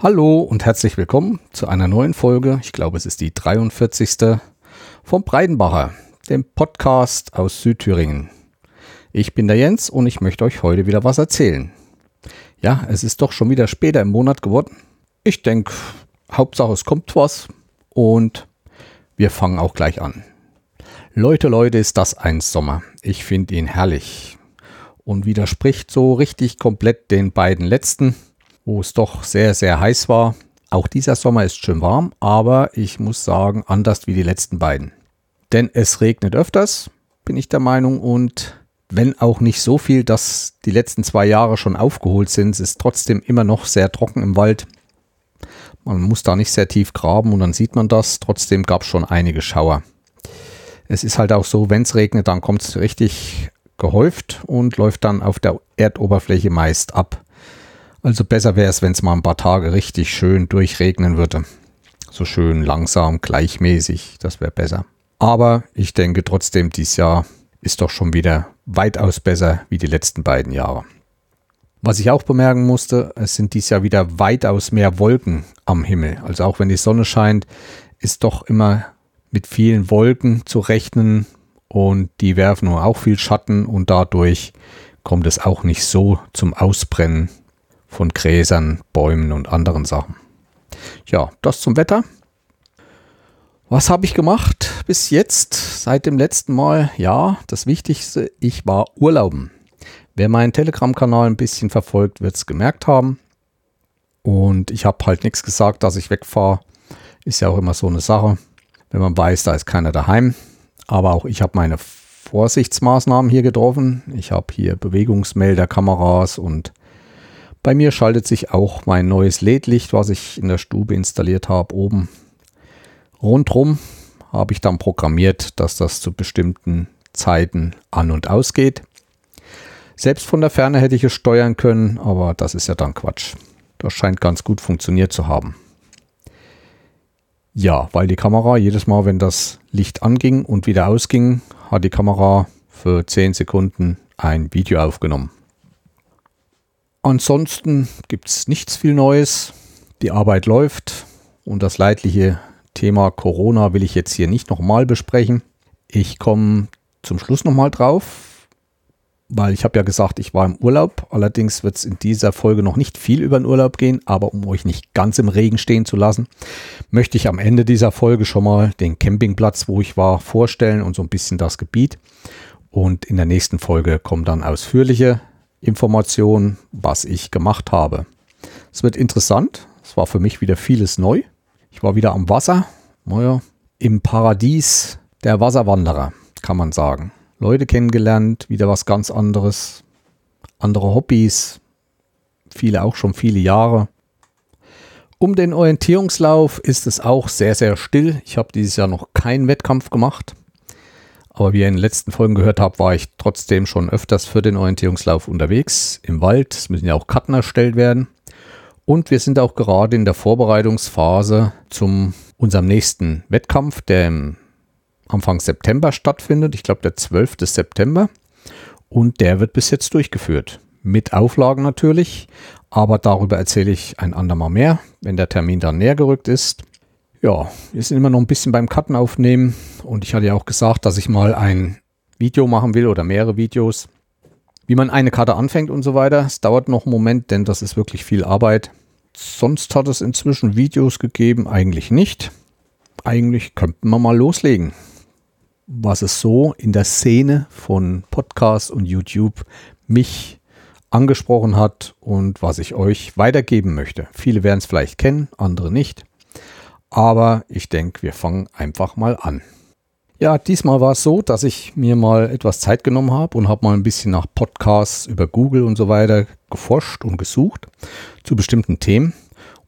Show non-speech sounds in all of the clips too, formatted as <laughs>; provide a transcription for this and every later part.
Hallo und herzlich willkommen zu einer neuen Folge. Ich glaube, es ist die 43. vom Breidenbacher, dem Podcast aus Südthüringen. Ich bin der Jens und ich möchte euch heute wieder was erzählen. Ja, es ist doch schon wieder später im Monat geworden. Ich denke, Hauptsache es kommt was und wir fangen auch gleich an. Leute, Leute, ist das ein Sommer. Ich finde ihn herrlich und widerspricht so richtig komplett den beiden letzten wo es doch sehr, sehr heiß war. Auch dieser Sommer ist schön warm, aber ich muss sagen, anders wie die letzten beiden. Denn es regnet öfters, bin ich der Meinung, und wenn auch nicht so viel, dass die letzten zwei Jahre schon aufgeholt sind, es ist trotzdem immer noch sehr trocken im Wald. Man muss da nicht sehr tief graben und dann sieht man das. Trotzdem gab es schon einige Schauer. Es ist halt auch so, wenn es regnet, dann kommt es richtig gehäuft und läuft dann auf der Erdoberfläche meist ab. Also besser wäre es, wenn es mal ein paar Tage richtig schön durchregnen würde. So schön langsam, gleichmäßig, das wäre besser. Aber ich denke trotzdem, dieses Jahr ist doch schon wieder weitaus besser wie die letzten beiden Jahre. Was ich auch bemerken musste, es sind dieses Jahr wieder weitaus mehr Wolken am Himmel. Also auch wenn die Sonne scheint, ist doch immer mit vielen Wolken zu rechnen und die werfen nur auch viel Schatten und dadurch kommt es auch nicht so zum Ausbrennen von Gräsern, Bäumen und anderen Sachen. Ja, das zum Wetter. Was habe ich gemacht bis jetzt, seit dem letzten Mal? Ja, das Wichtigste, ich war urlauben. Wer meinen Telegram-Kanal ein bisschen verfolgt, wird es gemerkt haben. Und ich habe halt nichts gesagt, dass ich wegfahre. Ist ja auch immer so eine Sache, wenn man weiß, da ist keiner daheim. Aber auch ich habe meine Vorsichtsmaßnahmen hier getroffen. Ich habe hier Bewegungsmelder, Kameras und bei mir schaltet sich auch mein neues LED-Licht, was ich in der Stube installiert habe, oben. Rundrum habe ich dann programmiert, dass das zu bestimmten Zeiten an und ausgeht. Selbst von der Ferne hätte ich es steuern können, aber das ist ja dann Quatsch. Das scheint ganz gut funktioniert zu haben. Ja, weil die Kamera jedes Mal, wenn das Licht anging und wieder ausging, hat die Kamera für 10 Sekunden ein Video aufgenommen. Ansonsten gibt es nichts viel Neues. Die Arbeit läuft und das leidliche Thema Corona will ich jetzt hier nicht nochmal besprechen. Ich komme zum Schluss nochmal drauf, weil ich habe ja gesagt, ich war im Urlaub. Allerdings wird es in dieser Folge noch nicht viel über den Urlaub gehen, aber um euch nicht ganz im Regen stehen zu lassen, möchte ich am Ende dieser Folge schon mal den Campingplatz, wo ich war, vorstellen und so ein bisschen das Gebiet. Und in der nächsten Folge kommen dann ausführliche Informationen, was ich gemacht habe. Es wird interessant. Es war für mich wieder vieles neu. Ich war wieder am Wasser. Naja, im Paradies der Wasserwanderer, kann man sagen. Leute kennengelernt, wieder was ganz anderes. Andere Hobbys. Viele auch schon viele Jahre. Um den Orientierungslauf ist es auch sehr, sehr still. Ich habe dieses Jahr noch keinen Wettkampf gemacht. Aber wie ihr in den letzten Folgen gehört habt, war ich trotzdem schon öfters für den Orientierungslauf unterwegs im Wald. Es müssen ja auch Karten erstellt werden. Und wir sind auch gerade in der Vorbereitungsphase zum unserem nächsten Wettkampf, der Anfang September stattfindet. Ich glaube, der 12. September. Und der wird bis jetzt durchgeführt. Mit Auflagen natürlich. Aber darüber erzähle ich ein andermal mehr, wenn der Termin dann näher gerückt ist. Ja, wir sind immer noch ein bisschen beim Karten aufnehmen und ich hatte ja auch gesagt, dass ich mal ein Video machen will oder mehrere Videos, wie man eine Karte anfängt und so weiter. Es dauert noch einen Moment, denn das ist wirklich viel Arbeit. Sonst hat es inzwischen Videos gegeben, eigentlich nicht. Eigentlich könnten wir mal loslegen. Was es so in der Szene von Podcast und YouTube mich angesprochen hat und was ich euch weitergeben möchte. Viele werden es vielleicht kennen, andere nicht. Aber ich denke, wir fangen einfach mal an. Ja, diesmal war es so, dass ich mir mal etwas Zeit genommen habe und habe mal ein bisschen nach Podcasts über Google und so weiter geforscht und gesucht zu bestimmten Themen.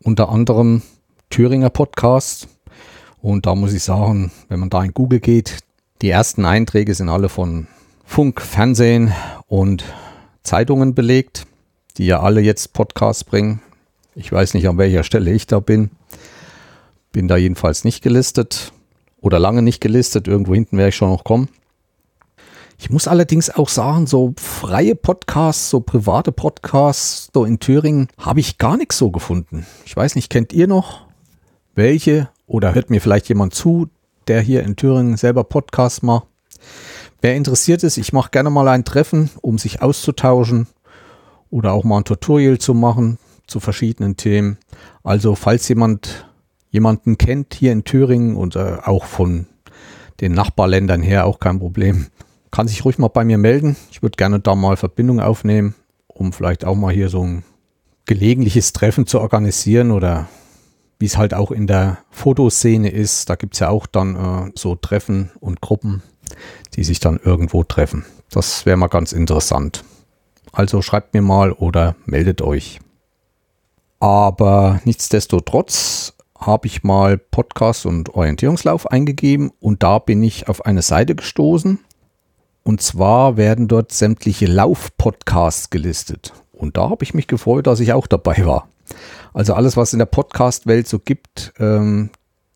Unter anderem Thüringer Podcasts. Und da muss ich sagen, wenn man da in Google geht, die ersten Einträge sind alle von Funk, Fernsehen und Zeitungen belegt, die ja alle jetzt Podcasts bringen. Ich weiß nicht, an welcher Stelle ich da bin. Bin da jedenfalls nicht gelistet oder lange nicht gelistet. Irgendwo hinten werde ich schon noch kommen. Ich muss allerdings auch sagen, so freie Podcasts, so private Podcasts, so in Thüringen, habe ich gar nichts so gefunden. Ich weiß nicht, kennt ihr noch welche oder hört mir vielleicht jemand zu, der hier in Thüringen selber Podcasts macht? Wer interessiert ist, ich mache gerne mal ein Treffen, um sich auszutauschen oder auch mal ein Tutorial zu machen zu verschiedenen Themen. Also falls jemand jemanden kennt hier in Thüringen und äh, auch von den Nachbarländern her auch kein Problem, kann sich ruhig mal bei mir melden. Ich würde gerne da mal Verbindung aufnehmen, um vielleicht auch mal hier so ein gelegentliches Treffen zu organisieren oder wie es halt auch in der Fotoszene ist. Da gibt es ja auch dann äh, so Treffen und Gruppen, die sich dann irgendwo treffen. Das wäre mal ganz interessant. Also schreibt mir mal oder meldet euch. Aber nichtsdestotrotz habe ich mal Podcast und Orientierungslauf eingegeben und da bin ich auf eine Seite gestoßen. Und zwar werden dort sämtliche Lauf-Podcasts gelistet. Und da habe ich mich gefreut, dass ich auch dabei war. Also alles, was in der Podcast-Welt so gibt, ähm,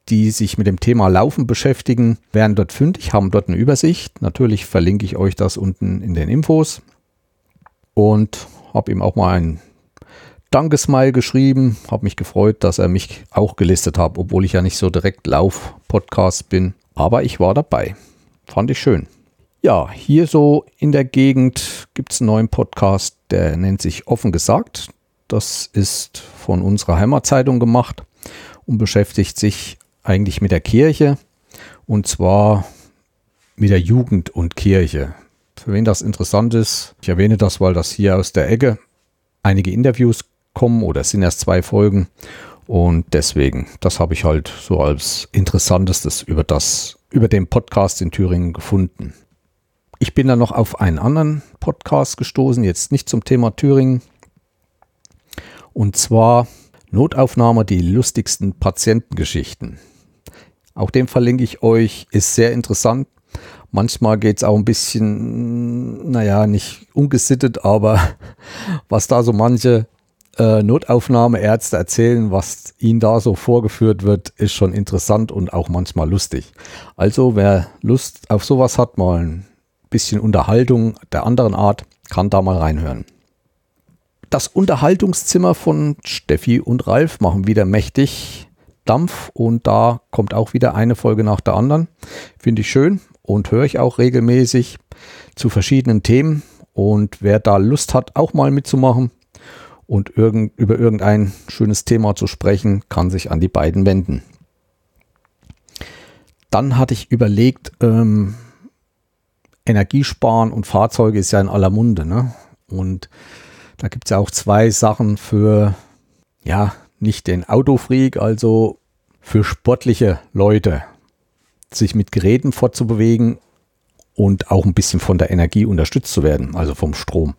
die sich mit dem Thema Laufen beschäftigen, werden dort fündig, haben dort eine Übersicht. Natürlich verlinke ich euch das unten in den Infos. Und habe ihm auch mal ein Dankesmail geschrieben, habe mich gefreut, dass er mich auch gelistet hat, obwohl ich ja nicht so direkt Lauf-Podcast bin. Aber ich war dabei. Fand ich schön. Ja, hier so in der Gegend gibt es einen neuen Podcast, der nennt sich Offen gesagt. Das ist von unserer Heimatzeitung gemacht und beschäftigt sich eigentlich mit der Kirche und zwar mit der Jugend und Kirche. Für wen das interessant ist, ich erwähne das, weil das hier aus der Ecke einige Interviews kommen oder es sind erst zwei Folgen und deswegen, das habe ich halt so als interessantestes über das, über den Podcast in Thüringen gefunden. Ich bin dann noch auf einen anderen Podcast gestoßen, jetzt nicht zum Thema Thüringen. Und zwar Notaufnahme, die lustigsten Patientengeschichten. Auch den verlinke ich euch, ist sehr interessant. Manchmal geht es auch ein bisschen, naja, nicht ungesittet, aber <laughs> was da so manche äh, Notaufnahmeärzte erzählen, was ihnen da so vorgeführt wird, ist schon interessant und auch manchmal lustig. Also wer Lust auf sowas hat, mal ein bisschen Unterhaltung der anderen Art, kann da mal reinhören. Das Unterhaltungszimmer von Steffi und Ralf machen wieder mächtig Dampf und da kommt auch wieder eine Folge nach der anderen. Finde ich schön und höre ich auch regelmäßig zu verschiedenen Themen. Und wer da Lust hat, auch mal mitzumachen und irgend, über irgendein schönes Thema zu sprechen, kann sich an die beiden wenden. Dann hatte ich überlegt, ähm, Energiesparen und Fahrzeuge ist ja in aller Munde. Ne? Und da gibt es ja auch zwei Sachen für, ja, nicht den Autofreak, also für sportliche Leute, sich mit Geräten fortzubewegen und auch ein bisschen von der Energie unterstützt zu werden, also vom Strom.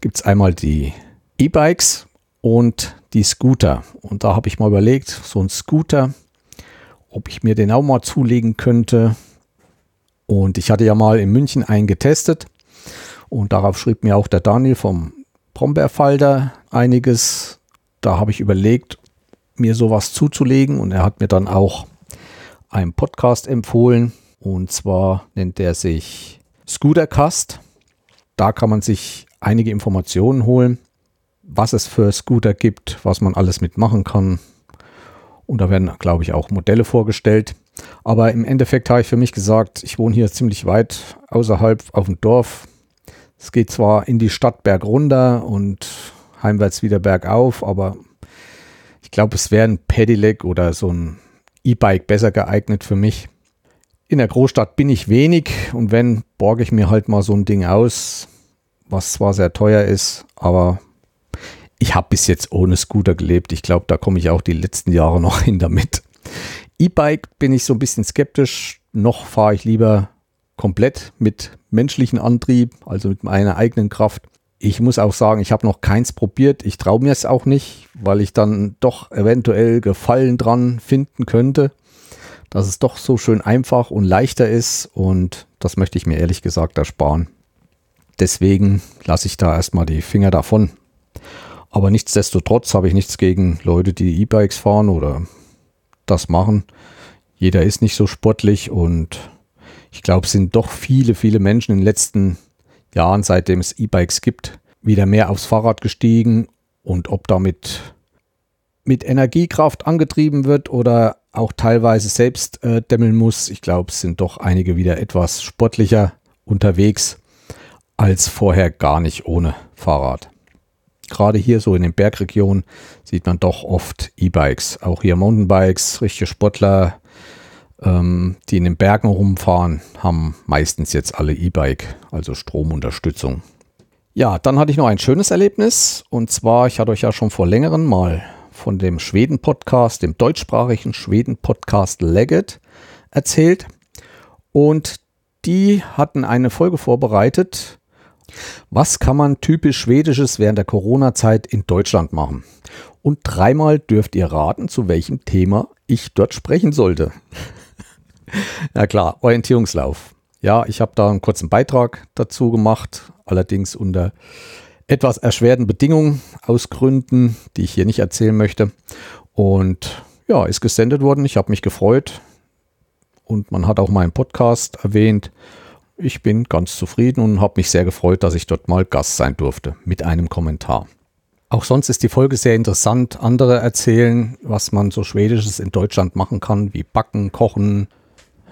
Gibt es einmal die E-Bikes und die Scooter. Und da habe ich mal überlegt, so ein Scooter, ob ich mir den auch mal zulegen könnte und ich hatte ja mal in München einen getestet und darauf schrieb mir auch der Daniel vom Brombeerfalter einiges. Da habe ich überlegt, mir sowas zuzulegen und er hat mir dann auch einen Podcast empfohlen und zwar nennt er sich Scootercast. Da kann man sich einige Informationen holen, was es für Scooter gibt, was man alles mitmachen kann. Und da werden, glaube ich, auch Modelle vorgestellt. Aber im Endeffekt habe ich für mich gesagt, ich wohne hier ziemlich weit außerhalb auf dem Dorf. Es geht zwar in die Stadt bergunter und heimwärts wieder bergauf, aber ich glaube, es wäre ein Pedelec oder so ein E-Bike besser geeignet für mich. In der Großstadt bin ich wenig und wenn, borge ich mir halt mal so ein Ding aus, was zwar sehr teuer ist, aber ich habe bis jetzt ohne Scooter gelebt. Ich glaube, da komme ich auch die letzten Jahre noch hin damit. E-Bike bin ich so ein bisschen skeptisch. Noch fahre ich lieber komplett mit menschlichen Antrieb, also mit meiner eigenen Kraft. Ich muss auch sagen, ich habe noch keins probiert. Ich traue mir es auch nicht, weil ich dann doch eventuell Gefallen dran finden könnte, dass es doch so schön einfach und leichter ist und das möchte ich mir ehrlich gesagt ersparen. Deswegen lasse ich da erstmal die Finger davon. Aber nichtsdestotrotz habe ich nichts gegen Leute, die E-Bikes fahren oder das machen. Jeder ist nicht so sportlich und Ich glaube, es sind doch viele, viele Menschen in den letzten Jahren, seitdem es E-Bikes gibt, wieder mehr aufs Fahrrad gestiegen und ob damit mit Energiekraft angetrieben wird oder auch teilweise selbst äh, dämmeln muss. Ich glaube, es sind doch einige wieder etwas sportlicher unterwegs als vorher gar nicht ohne Fahrrad. Gerade hier so in den Bergregionen sieht man doch oft E-Bikes. Auch hier Mountainbikes, richtige Sportler, ähm, die in den Bergen rumfahren, haben meistens jetzt alle E-Bike, also Stromunterstützung. Ja, dann hatte ich noch ein schönes Erlebnis und zwar, ich hatte euch ja schon vor längerem mal von dem Schweden-Podcast, dem deutschsprachigen Schweden-Podcast Leggett erzählt und die hatten eine Folge vorbereitet. Was kann man typisch Schwedisches während der Corona-Zeit in Deutschland machen? Und dreimal dürft ihr raten, zu welchem Thema ich dort sprechen sollte. <laughs> Na klar, Orientierungslauf. Ja, ich habe da einen kurzen Beitrag dazu gemacht, allerdings unter etwas erschwerten Bedingungen aus Gründen, die ich hier nicht erzählen möchte. Und ja, ist gesendet worden. Ich habe mich gefreut. Und man hat auch meinen Podcast erwähnt. Ich bin ganz zufrieden und habe mich sehr gefreut, dass ich dort mal Gast sein durfte mit einem Kommentar. Auch sonst ist die Folge sehr interessant. Andere erzählen, was man so Schwedisches in Deutschland machen kann, wie Backen, Kochen,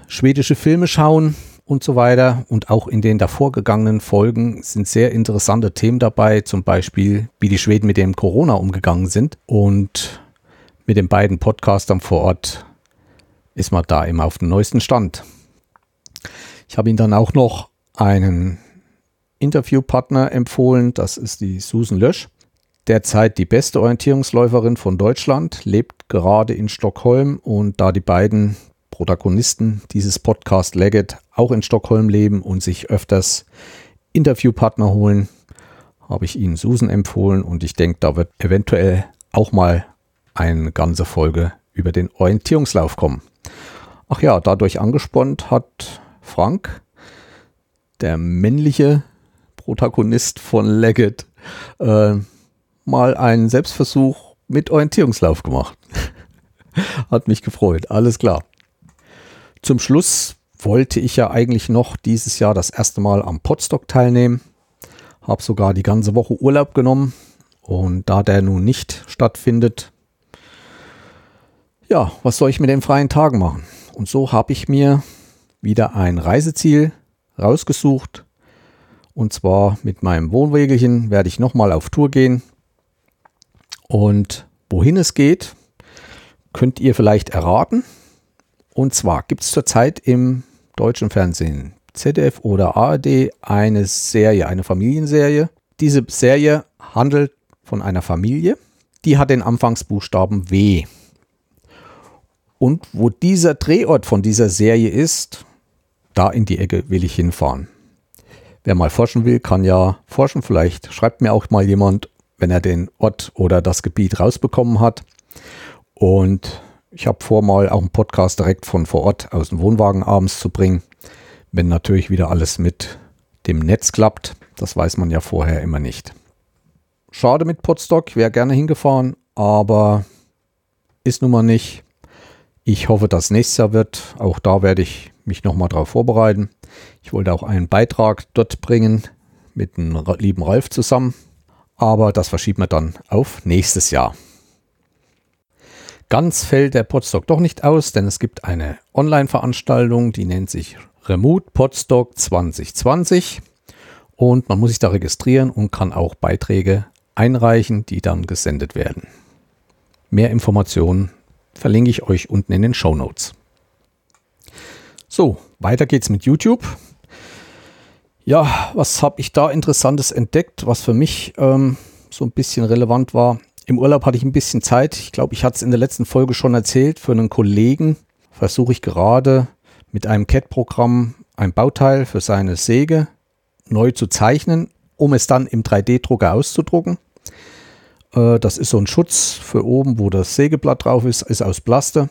schwedische Filme schauen und so weiter. Und auch in den davorgegangenen Folgen sind sehr interessante Themen dabei, zum Beispiel, wie die Schweden mit dem Corona umgegangen sind. Und mit den beiden Podcastern vor Ort ist man da immer auf dem neuesten Stand. Ich habe Ihnen dann auch noch einen Interviewpartner empfohlen, das ist die Susan Lösch. Derzeit die beste Orientierungsläuferin von Deutschland, lebt gerade in Stockholm und da die beiden Protagonisten dieses Podcast Leggett auch in Stockholm leben und sich öfters Interviewpartner holen, habe ich Ihnen Susan empfohlen und ich denke, da wird eventuell auch mal eine ganze Folge über den Orientierungslauf kommen. Ach ja, dadurch angespornt hat Frank, der männliche Protagonist von Leggett, äh, mal einen Selbstversuch mit Orientierungslauf gemacht. <laughs> hat mich gefreut, alles klar. Zum Schluss wollte ich ja eigentlich noch dieses Jahr das erste Mal am Podstock teilnehmen. Habe sogar die ganze Woche Urlaub genommen. Und da der nun nicht stattfindet, ja, was soll ich mit den freien Tagen machen? Und so habe ich mir wieder ein Reiseziel rausgesucht. Und zwar mit meinem Wohnwägelchen werde ich nochmal auf Tour gehen. Und wohin es geht, könnt ihr vielleicht erraten. Und zwar gibt es zurzeit im deutschen Fernsehen, ZDF oder ARD, eine Serie, eine Familienserie. Diese Serie handelt von einer Familie, die hat den Anfangsbuchstaben W. Und wo dieser Drehort von dieser Serie ist, da in die Ecke will ich hinfahren. Wer mal forschen will, kann ja forschen. Vielleicht schreibt mir auch mal jemand, wenn er den Ort oder das Gebiet rausbekommen hat. Und ich habe vor, mal auch einen Podcast direkt von vor Ort aus dem Wohnwagen abends zu bringen, wenn natürlich wieder alles mit dem Netz klappt. Das weiß man ja vorher immer nicht. Schade mit Podstock, wäre gerne hingefahren, aber ist nun mal nicht. Ich hoffe, dass nächstes Jahr wird. Auch da werde ich mich nochmal darauf vorbereiten. Ich wollte auch einen Beitrag dort bringen mit dem lieben Ralf zusammen. Aber das verschiebt man dann auf nächstes Jahr. Ganz fällt der Podstock doch nicht aus, denn es gibt eine Online-Veranstaltung, die nennt sich Remote Podstock 2020 und man muss sich da registrieren und kann auch Beiträge einreichen, die dann gesendet werden. Mehr Informationen verlinke ich euch unten in den Show Notes. So, weiter geht's mit YouTube. Ja, was habe ich da Interessantes entdeckt, was für mich ähm, so ein bisschen relevant war? Im Urlaub hatte ich ein bisschen Zeit. Ich glaube, ich hatte es in der letzten Folge schon erzählt. Für einen Kollegen versuche ich gerade mit einem CAD-Programm ein Bauteil für seine Säge neu zu zeichnen, um es dann im 3D-Drucker auszudrucken. Äh, das ist so ein Schutz für oben, wo das Sägeblatt drauf ist, ist aus Plaste.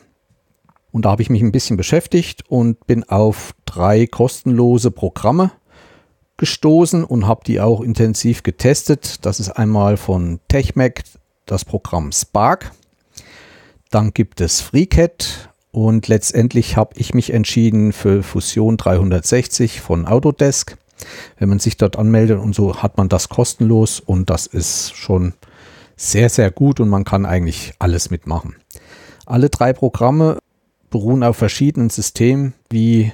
Und da habe ich mich ein bisschen beschäftigt und bin auf drei kostenlose Programme gestoßen und habe die auch intensiv getestet. Das ist einmal von TechMac das Programm Spark. Dann gibt es FreeCAD Und letztendlich habe ich mich entschieden für Fusion 360 von Autodesk. Wenn man sich dort anmeldet und so, hat man das kostenlos und das ist schon sehr, sehr gut und man kann eigentlich alles mitmachen. Alle drei Programme beruhen auf verschiedenen Systemen, wie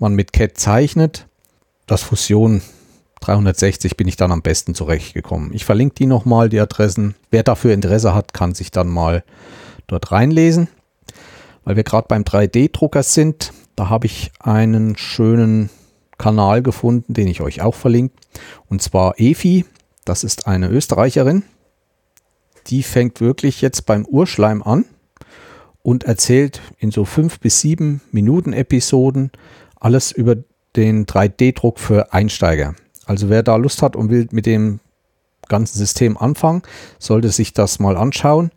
man mit CAD zeichnet. Das Fusion 360 bin ich dann am besten zurechtgekommen. Ich verlinke die nochmal, die Adressen. Wer dafür Interesse hat, kann sich dann mal dort reinlesen. Weil wir gerade beim 3D-Drucker sind, da habe ich einen schönen Kanal gefunden, den ich euch auch verlinke. Und zwar Efi, das ist eine Österreicherin. Die fängt wirklich jetzt beim Urschleim an und erzählt in so fünf bis sieben Minuten Episoden alles über den 3D-Druck für Einsteiger. Also wer da Lust hat und will mit dem ganzen System anfangen, sollte sich das mal anschauen.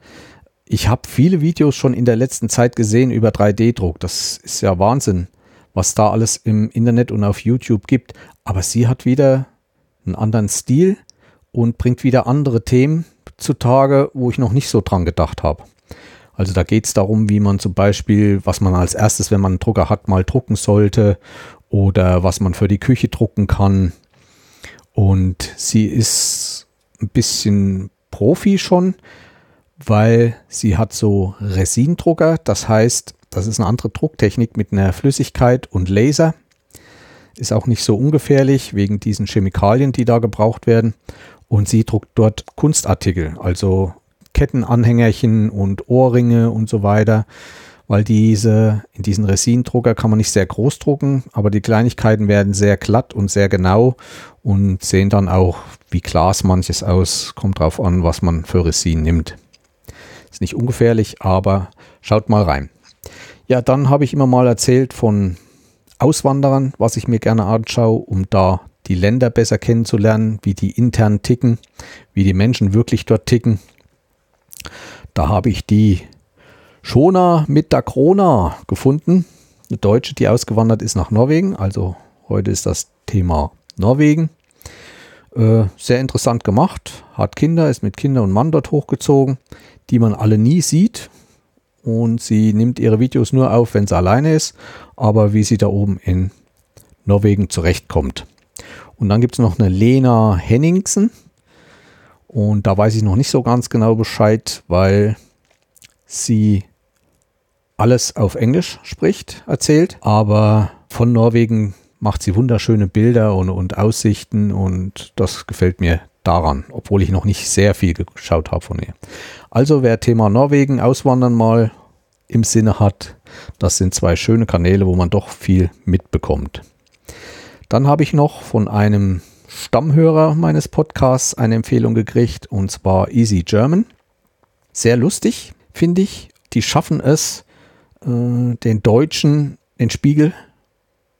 Ich habe viele Videos schon in der letzten Zeit gesehen über 3D-Druck. Das ist ja Wahnsinn, was da alles im Internet und auf YouTube gibt. Aber sie hat wieder einen anderen Stil und bringt wieder andere Themen zutage, wo ich noch nicht so dran gedacht habe. Also da geht es darum, wie man zum Beispiel, was man als erstes, wenn man einen Drucker hat, mal drucken sollte oder was man für die Küche drucken kann. Und sie ist ein bisschen Profi schon, weil sie hat so Resindrucker. Das heißt, das ist eine andere Drucktechnik mit einer Flüssigkeit und Laser. Ist auch nicht so ungefährlich wegen diesen Chemikalien, die da gebraucht werden. Und sie druckt dort Kunstartikel, also Kettenanhängerchen und Ohrringe und so weiter, weil diese, in diesen Resindrucker kann man nicht sehr groß drucken, aber die Kleinigkeiten werden sehr glatt und sehr genau und sehen dann auch wie Glas manches aus. Kommt drauf an, was man für Resin nimmt. Ist nicht ungefährlich, aber schaut mal rein. Ja, dann habe ich immer mal erzählt von Auswanderern, was ich mir gerne anschaue, um da die Länder besser kennenzulernen, wie die intern ticken, wie die Menschen wirklich dort ticken. Da habe ich die Schona mit der Krona gefunden. Eine Deutsche, die ausgewandert ist nach Norwegen. Also heute ist das Thema Norwegen. Äh, sehr interessant gemacht. Hat Kinder, ist mit Kinder und Mann dort hochgezogen, die man alle nie sieht. Und sie nimmt ihre Videos nur auf, wenn sie alleine ist. Aber wie sie da oben in Norwegen zurechtkommt. Und dann gibt es noch eine Lena Henningsen. Und da weiß ich noch nicht so ganz genau Bescheid, weil sie alles auf Englisch spricht, erzählt. Aber von Norwegen macht sie wunderschöne Bilder und, und Aussichten und das gefällt mir daran, obwohl ich noch nicht sehr viel geschaut habe von ihr. Also wer Thema Norwegen auswandern mal im Sinne hat, das sind zwei schöne Kanäle, wo man doch viel mitbekommt. Dann habe ich noch von einem Stammhörer meines Podcasts eine Empfehlung gekriegt und zwar Easy German. Sehr lustig, finde ich. Die schaffen es, äh, den Deutschen den Spiegel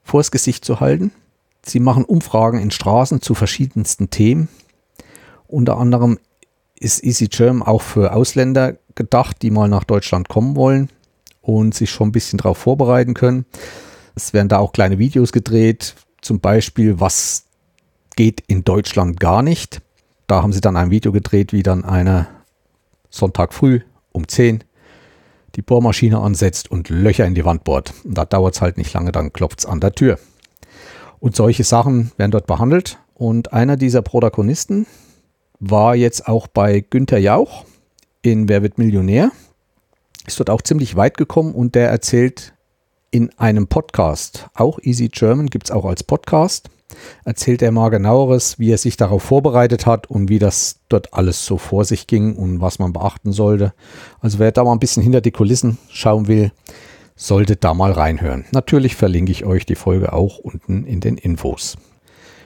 vors Gesicht zu halten. Sie machen Umfragen in Straßen zu verschiedensten Themen. Unter anderem ist Easy German auch für Ausländer gedacht, die mal nach Deutschland kommen wollen und sich schon ein bisschen darauf vorbereiten können. Es werden da auch kleine Videos gedreht, zum Beispiel, was geht in Deutschland gar nicht. Da haben sie dann ein Video gedreht, wie dann einer Sonntag früh um 10 die Bohrmaschine ansetzt und Löcher in die Wand bohrt. Und da dauert es halt nicht lange, dann klopft es an der Tür. Und solche Sachen werden dort behandelt. Und einer dieser Protagonisten war jetzt auch bei Günther Jauch in Wer wird Millionär. Ist dort auch ziemlich weit gekommen und der erzählt in einem Podcast, auch Easy German gibt es auch als Podcast, erzählt er mal genaueres, wie er sich darauf vorbereitet hat und wie das dort alles so vor sich ging und was man beachten sollte. Also wer da mal ein bisschen hinter die Kulissen schauen will, sollte da mal reinhören. Natürlich verlinke ich euch die Folge auch unten in den Infos.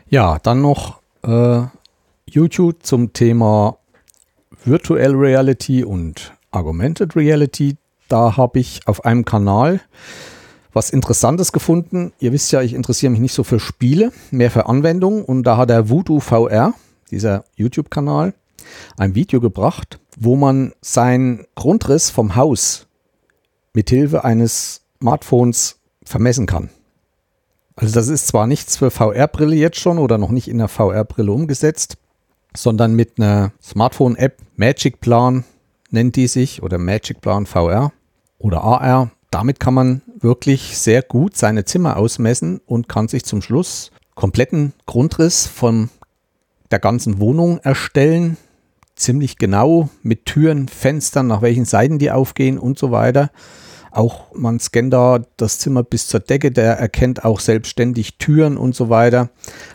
Ja, dann noch äh, YouTube zum Thema Virtual Reality und Augmented Reality. Da habe ich auf einem Kanal was Interessantes gefunden. Ihr wisst ja, ich interessiere mich nicht so für Spiele, mehr für Anwendungen. Und da hat der Voodoo VR, dieser YouTube-Kanal, ein Video gebracht, wo man seinen Grundriss vom Haus mithilfe eines Smartphones vermessen kann. Also das ist zwar nichts für VR-Brille jetzt schon oder noch nicht in der VR-Brille umgesetzt, sondern mit einer Smartphone-App Magic Plan nennt die sich oder Magic Plan VR oder AR damit kann man wirklich sehr gut seine Zimmer ausmessen und kann sich zum Schluss kompletten Grundriss von der ganzen Wohnung erstellen. Ziemlich genau mit Türen, Fenstern, nach welchen Seiten die aufgehen und so weiter. Auch man scannt da das Zimmer bis zur Decke, der erkennt auch selbstständig Türen und so weiter.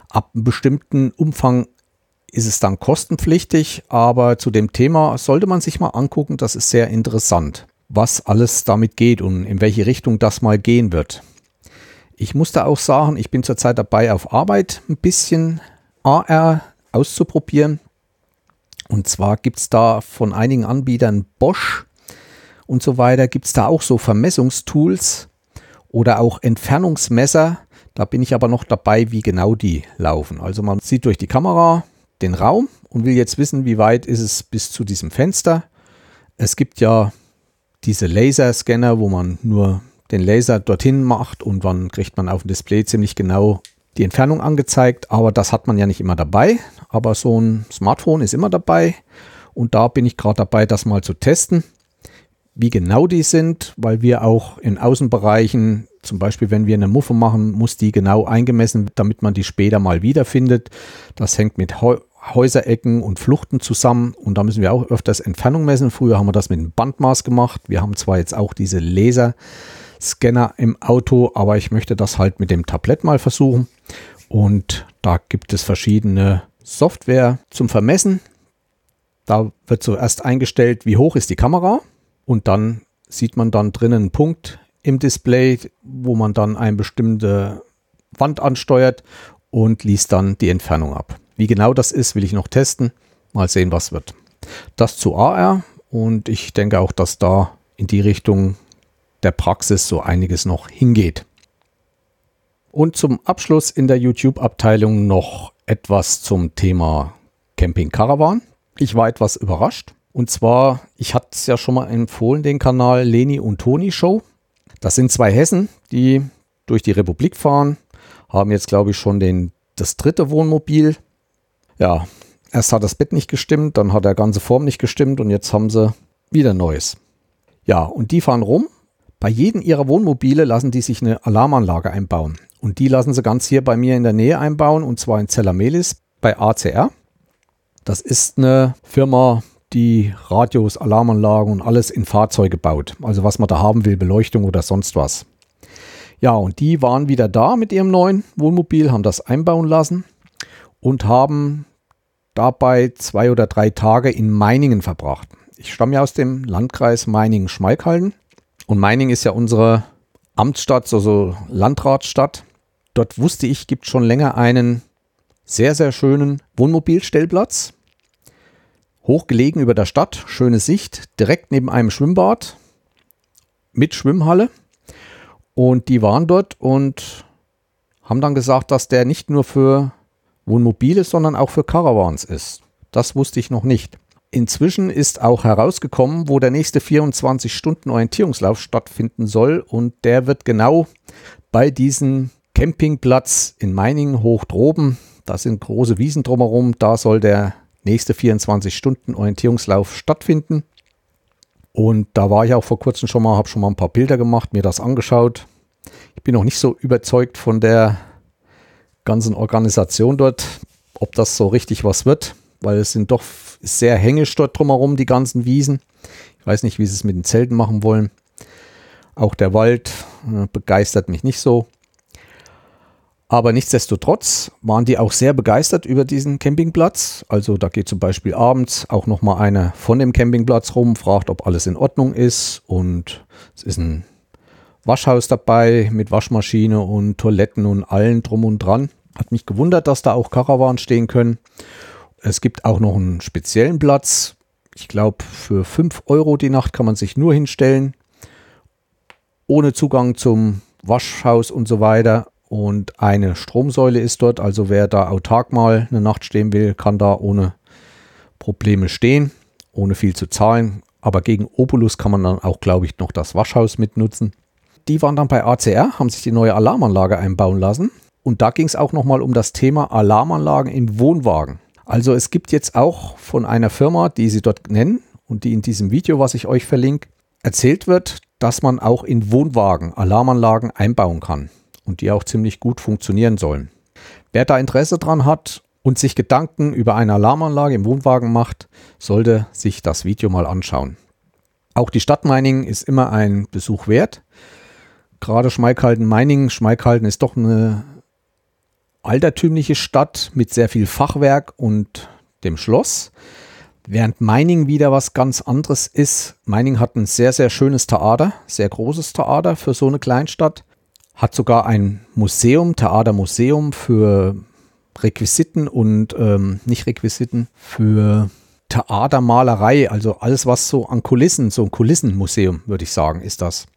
Ab einem bestimmten Umfang ist es dann kostenpflichtig, aber zu dem Thema sollte man sich mal angucken, das ist sehr interessant, was alles damit geht und in welche Richtung das mal gehen wird. Ich musste auch sagen, ich bin zurzeit dabei, auf Arbeit ein bisschen AR auszuprobieren. Und zwar gibt es da von einigen Anbietern Bosch und so weiter, gibt es da auch so Vermessungstools oder auch Entfernungsmesser. Da bin ich aber noch dabei, wie genau die laufen. Also man sieht durch die Kamera, den Raum und will jetzt wissen, wie weit ist es bis zu diesem Fenster. Es gibt ja diese Laserscanner, wo man nur den Laser dorthin macht und dann kriegt man auf dem Display ziemlich genau die Entfernung angezeigt, aber das hat man ja nicht immer dabei. Aber so ein Smartphone ist immer dabei und da bin ich gerade dabei, das mal zu testen, wie genau die sind, weil wir auch in Außenbereichen, zum Beispiel wenn wir eine Muffe machen, muss die genau eingemessen, damit man die später mal wiederfindet. Das hängt mit Häuserecken und Fluchten zusammen und da müssen wir auch öfters Entfernung messen. Früher haben wir das mit einem Bandmaß gemacht. Wir haben zwar jetzt auch diese Laserscanner im Auto, aber ich möchte das halt mit dem Tablett mal versuchen. Und da gibt es verschiedene Software zum Vermessen. Da wird zuerst eingestellt, wie hoch ist die Kamera und dann sieht man dann drinnen einen Punkt im Display, wo man dann eine bestimmte Wand ansteuert und liest dann die Entfernung ab. Wie genau das ist, will ich noch testen. Mal sehen, was wird. Das zu AR und ich denke auch, dass da in die Richtung der Praxis so einiges noch hingeht. Und zum Abschluss in der YouTube-Abteilung noch etwas zum Thema Camping Caravan. Ich war etwas überrascht. Und zwar, ich hatte es ja schon mal empfohlen, den Kanal Leni und Toni Show. Das sind zwei Hessen, die durch die Republik fahren, haben jetzt, glaube ich, schon den, das dritte Wohnmobil ja, erst hat das Bett nicht gestimmt, dann hat der ganze Form nicht gestimmt und jetzt haben sie wieder Neues. Ja, und die fahren rum. Bei jedem ihrer Wohnmobile lassen die sich eine Alarmanlage einbauen. Und die lassen sie ganz hier bei mir in der Nähe einbauen, und zwar in Zellamelis bei ACR. Das ist eine Firma, die Radios, Alarmanlagen und alles in Fahrzeuge baut. Also was man da haben will, Beleuchtung oder sonst was. Ja, und die waren wieder da mit ihrem neuen Wohnmobil, haben das einbauen lassen und haben dabei zwei oder drei Tage in Meiningen verbracht. Ich stamme ja aus dem Landkreis Meiningen-Schmalkalden und Meiningen ist ja unsere Amtsstadt, also Landratsstadt. Dort wusste ich, gibt schon länger einen sehr, sehr schönen Wohnmobilstellplatz. Hochgelegen über der Stadt, schöne Sicht, direkt neben einem Schwimmbad mit Schwimmhalle. Und die waren dort und haben dann gesagt, dass der nicht nur für Wohnmobile, sondern auch für Caravans ist. Das wusste ich noch nicht. Inzwischen ist auch herausgekommen, wo der nächste 24-Stunden-Orientierungslauf stattfinden soll und der wird genau bei diesem Campingplatz in Meiningen hoch droben. Da sind große Wiesen drumherum. Da soll der nächste 24-Stunden-Orientierungslauf stattfinden. Und da war ich auch vor kurzem schon mal, habe schon mal ein paar Bilder gemacht, mir das angeschaut. Ich bin noch nicht so überzeugt von der ganzen Organisation dort, ob das so richtig was wird, weil es sind doch sehr hängisch dort drumherum, die ganzen Wiesen. Ich weiß nicht, wie sie es mit den Zelten machen wollen. Auch der Wald äh, begeistert mich nicht so. Aber nichtsdestotrotz waren die auch sehr begeistert über diesen Campingplatz. Also da geht zum Beispiel abends auch nochmal einer von dem Campingplatz rum, fragt, ob alles in Ordnung ist. Und es ist ein Waschhaus dabei mit Waschmaschine und Toiletten und allen drum und dran. Hat mich gewundert, dass da auch Caravans stehen können. Es gibt auch noch einen speziellen Platz. Ich glaube, für 5 Euro die Nacht kann man sich nur hinstellen. Ohne Zugang zum Waschhaus und so weiter. Und eine Stromsäule ist dort. Also wer da autark mal eine Nacht stehen will, kann da ohne Probleme stehen. Ohne viel zu zahlen. Aber gegen Opulus kann man dann auch, glaube ich, noch das Waschhaus mitnutzen die waren dann bei ACR, haben sich die neue Alarmanlage einbauen lassen. Und da ging es auch nochmal um das Thema Alarmanlagen in Wohnwagen. Also es gibt jetzt auch von einer Firma, die sie dort nennen und die in diesem Video, was ich euch verlinke, erzählt wird, dass man auch in Wohnwagen Alarmanlagen einbauen kann und die auch ziemlich gut funktionieren sollen. Wer da Interesse dran hat und sich Gedanken über eine Alarmanlage im Wohnwagen macht, sollte sich das Video mal anschauen. Auch die Stadtmining ist immer ein Besuch wert. Gerade Schmeikhalden Mining, Schmeikhalden ist doch eine altertümliche Stadt mit sehr viel Fachwerk und dem Schloss. Während Mining wieder was ganz anderes ist. Mining hat ein sehr, sehr schönes Theater, sehr großes Theater für so eine Kleinstadt. Hat sogar ein Museum, Theatermuseum für Requisiten und ähm, nicht Requisiten, für Theatermalerei. Also alles, was so an Kulissen, so ein Kulissenmuseum, würde ich sagen, ist das.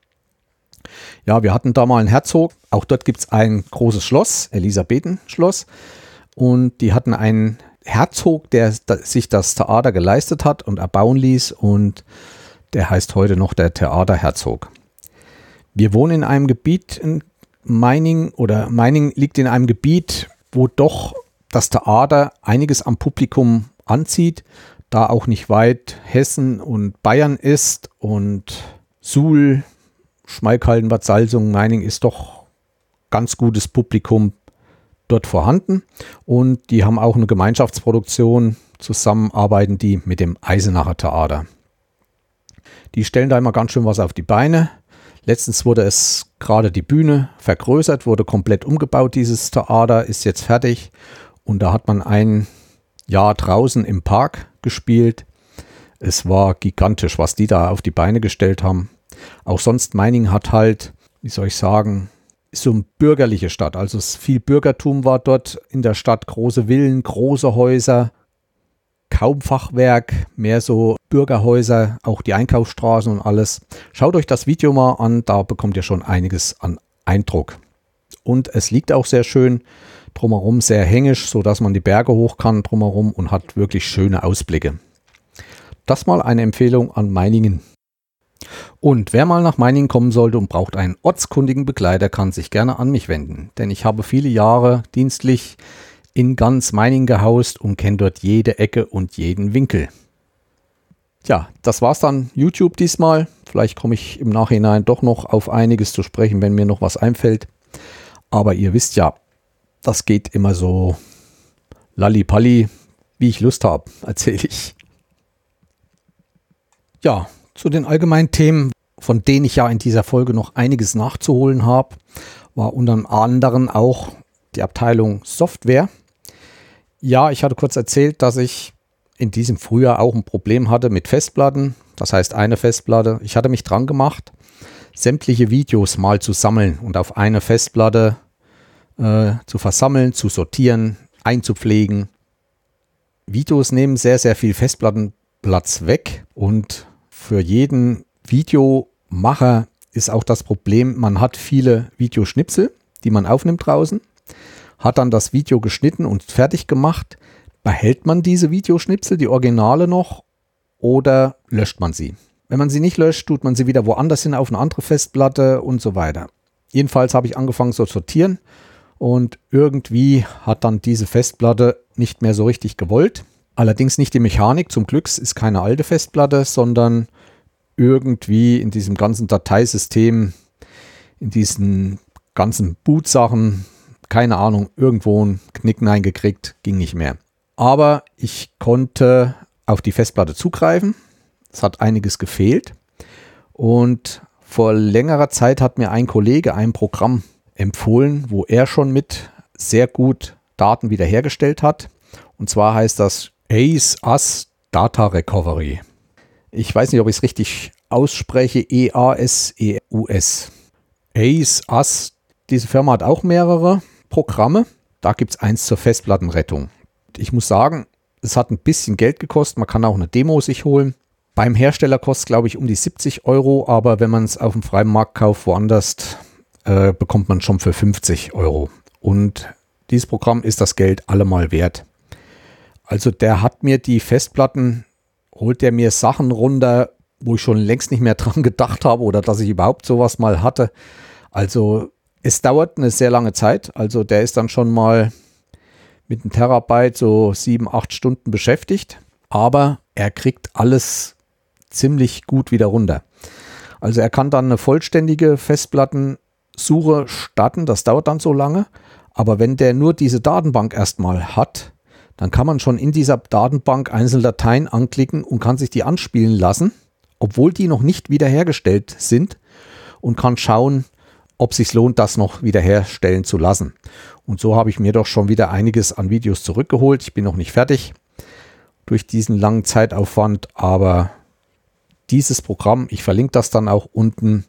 Ja, wir hatten da mal einen Herzog. Auch dort gibt es ein großes Schloss, Elisabethenschloss. Und die hatten einen Herzog, der sich das Theater geleistet hat und erbauen ließ und der heißt heute noch der Theaterherzog. Wir wohnen in einem Gebiet in Mining oder Mining liegt in einem Gebiet, wo doch das Theater einiges am Publikum anzieht, da auch nicht weit Hessen und Bayern ist und Suhl, Schmalkalden, Bad Salzung, Mining ist doch ganz gutes Publikum dort vorhanden und die haben auch eine Gemeinschaftsproduktion, zusammenarbeiten die mit dem Eisenacher Theater. Die stellen da immer ganz schön was auf die Beine. Letztens wurde es gerade die Bühne vergrößert, wurde komplett umgebaut. Dieses Theater ist jetzt fertig und da hat man ein Jahr draußen im Park gespielt. Es war gigantisch, was die da auf die Beine gestellt haben. Auch sonst Mining hat halt, wie soll ich sagen, so eine bürgerliche Stadt. Also viel Bürgertum war dort in der Stadt, große Villen, große Häuser, kaum Fachwerk, mehr so Bürgerhäuser, auch die Einkaufsstraßen und alles. Schaut euch das Video mal an, da bekommt ihr schon einiges an Eindruck. Und es liegt auch sehr schön drumherum, sehr hängisch, sodass man die Berge hoch kann drumherum und hat wirklich schöne Ausblicke. Das mal eine Empfehlung an Meiningen. Und wer mal nach Meiningen kommen sollte und braucht einen ortskundigen Begleiter, kann sich gerne an mich wenden, denn ich habe viele Jahre dienstlich in ganz Meiningen gehaust und kenne dort jede Ecke und jeden Winkel. Tja, das war's dann YouTube diesmal. Vielleicht komme ich im Nachhinein doch noch auf einiges zu sprechen, wenn mir noch was einfällt. Aber ihr wisst ja, das geht immer so lalli-palli, wie ich Lust habe, <laughs> erzähle ich. Ja, zu den allgemeinen Themen, von denen ich ja in dieser Folge noch einiges nachzuholen habe, war unter anderem auch die Abteilung Software. Ja, ich hatte kurz erzählt, dass ich in diesem Frühjahr auch ein Problem hatte mit Festplatten. Das heißt eine Festplatte. Ich hatte mich dran gemacht, sämtliche Videos mal zu sammeln und auf eine Festplatte äh, zu versammeln, zu sortieren, einzupflegen. Videos nehmen sehr, sehr viel Festplattenplatz weg und für jeden Videomacher ist auch das Problem, man hat viele Videoschnipsel, die man aufnimmt draußen, hat dann das Video geschnitten und fertig gemacht. Behält man diese Videoschnipsel, die Originale noch, oder löscht man sie? Wenn man sie nicht löscht, tut man sie wieder woanders hin auf eine andere Festplatte und so weiter. Jedenfalls habe ich angefangen zu sortieren und irgendwie hat dann diese Festplatte nicht mehr so richtig gewollt. Allerdings nicht die Mechanik, zum Glück ist keine alte Festplatte, sondern irgendwie in diesem ganzen Dateisystem, in diesen ganzen Boot-Sachen, keine Ahnung, irgendwo ein Knicken eingekriegt, ging nicht mehr. Aber ich konnte auf die Festplatte zugreifen. Es hat einiges gefehlt. Und vor längerer Zeit hat mir ein Kollege ein Programm empfohlen, wo er schon mit sehr gut Daten wiederhergestellt hat. Und zwar heißt das Ace Us Data Recovery. Ich weiß nicht, ob ich es richtig ausspreche. E-A-S-E-U-S. Ace Us. Diese Firma hat auch mehrere Programme. Da gibt es eins zur Festplattenrettung. Ich muss sagen, es hat ein bisschen Geld gekostet. Man kann auch eine Demo sich holen. Beim Hersteller kostet es, glaube ich, um die 70 Euro, aber wenn man es auf dem freien Markt kauft, woanders, äh, bekommt man schon für 50 Euro. Und dieses Programm ist das Geld allemal wert. Also der hat mir die Festplatten, holt der mir Sachen runter, wo ich schon längst nicht mehr <laughs> dran gedacht habe oder dass ich überhaupt sowas mal hatte. Also es dauert eine sehr lange Zeit. Also der ist dann schon mal mit einem Terabyte so sieben, acht Stunden beschäftigt. Aber er kriegt alles ziemlich gut wieder runter. Also er kann dann eine vollständige Festplattensuche starten, das dauert dann so lange. Aber wenn der nur diese Datenbank erstmal hat, dann kann man schon in dieser Datenbank einzelne Dateien anklicken und kann sich die anspielen lassen, obwohl die noch nicht wiederhergestellt sind und kann schauen, ob sich lohnt, das noch wiederherstellen zu lassen. Und so habe ich mir doch schon wieder einiges an Videos zurückgeholt. Ich bin noch nicht fertig durch diesen langen Zeitaufwand, aber dieses Programm, ich verlinke das dann auch unten,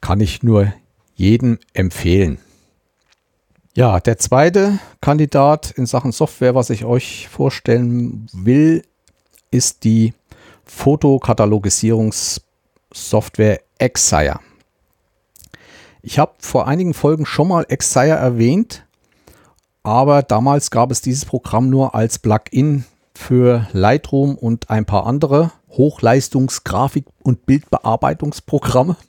kann ich nur jedem empfehlen. Ja, der zweite Kandidat in Sachen Software, was ich euch vorstellen will, ist die Fotokatalogisierungssoftware Exire. Ich habe vor einigen Folgen schon mal Exire erwähnt, aber damals gab es dieses Programm nur als Plugin für Lightroom und ein paar andere Hochleistungsgrafik- und Bildbearbeitungsprogramme. <laughs>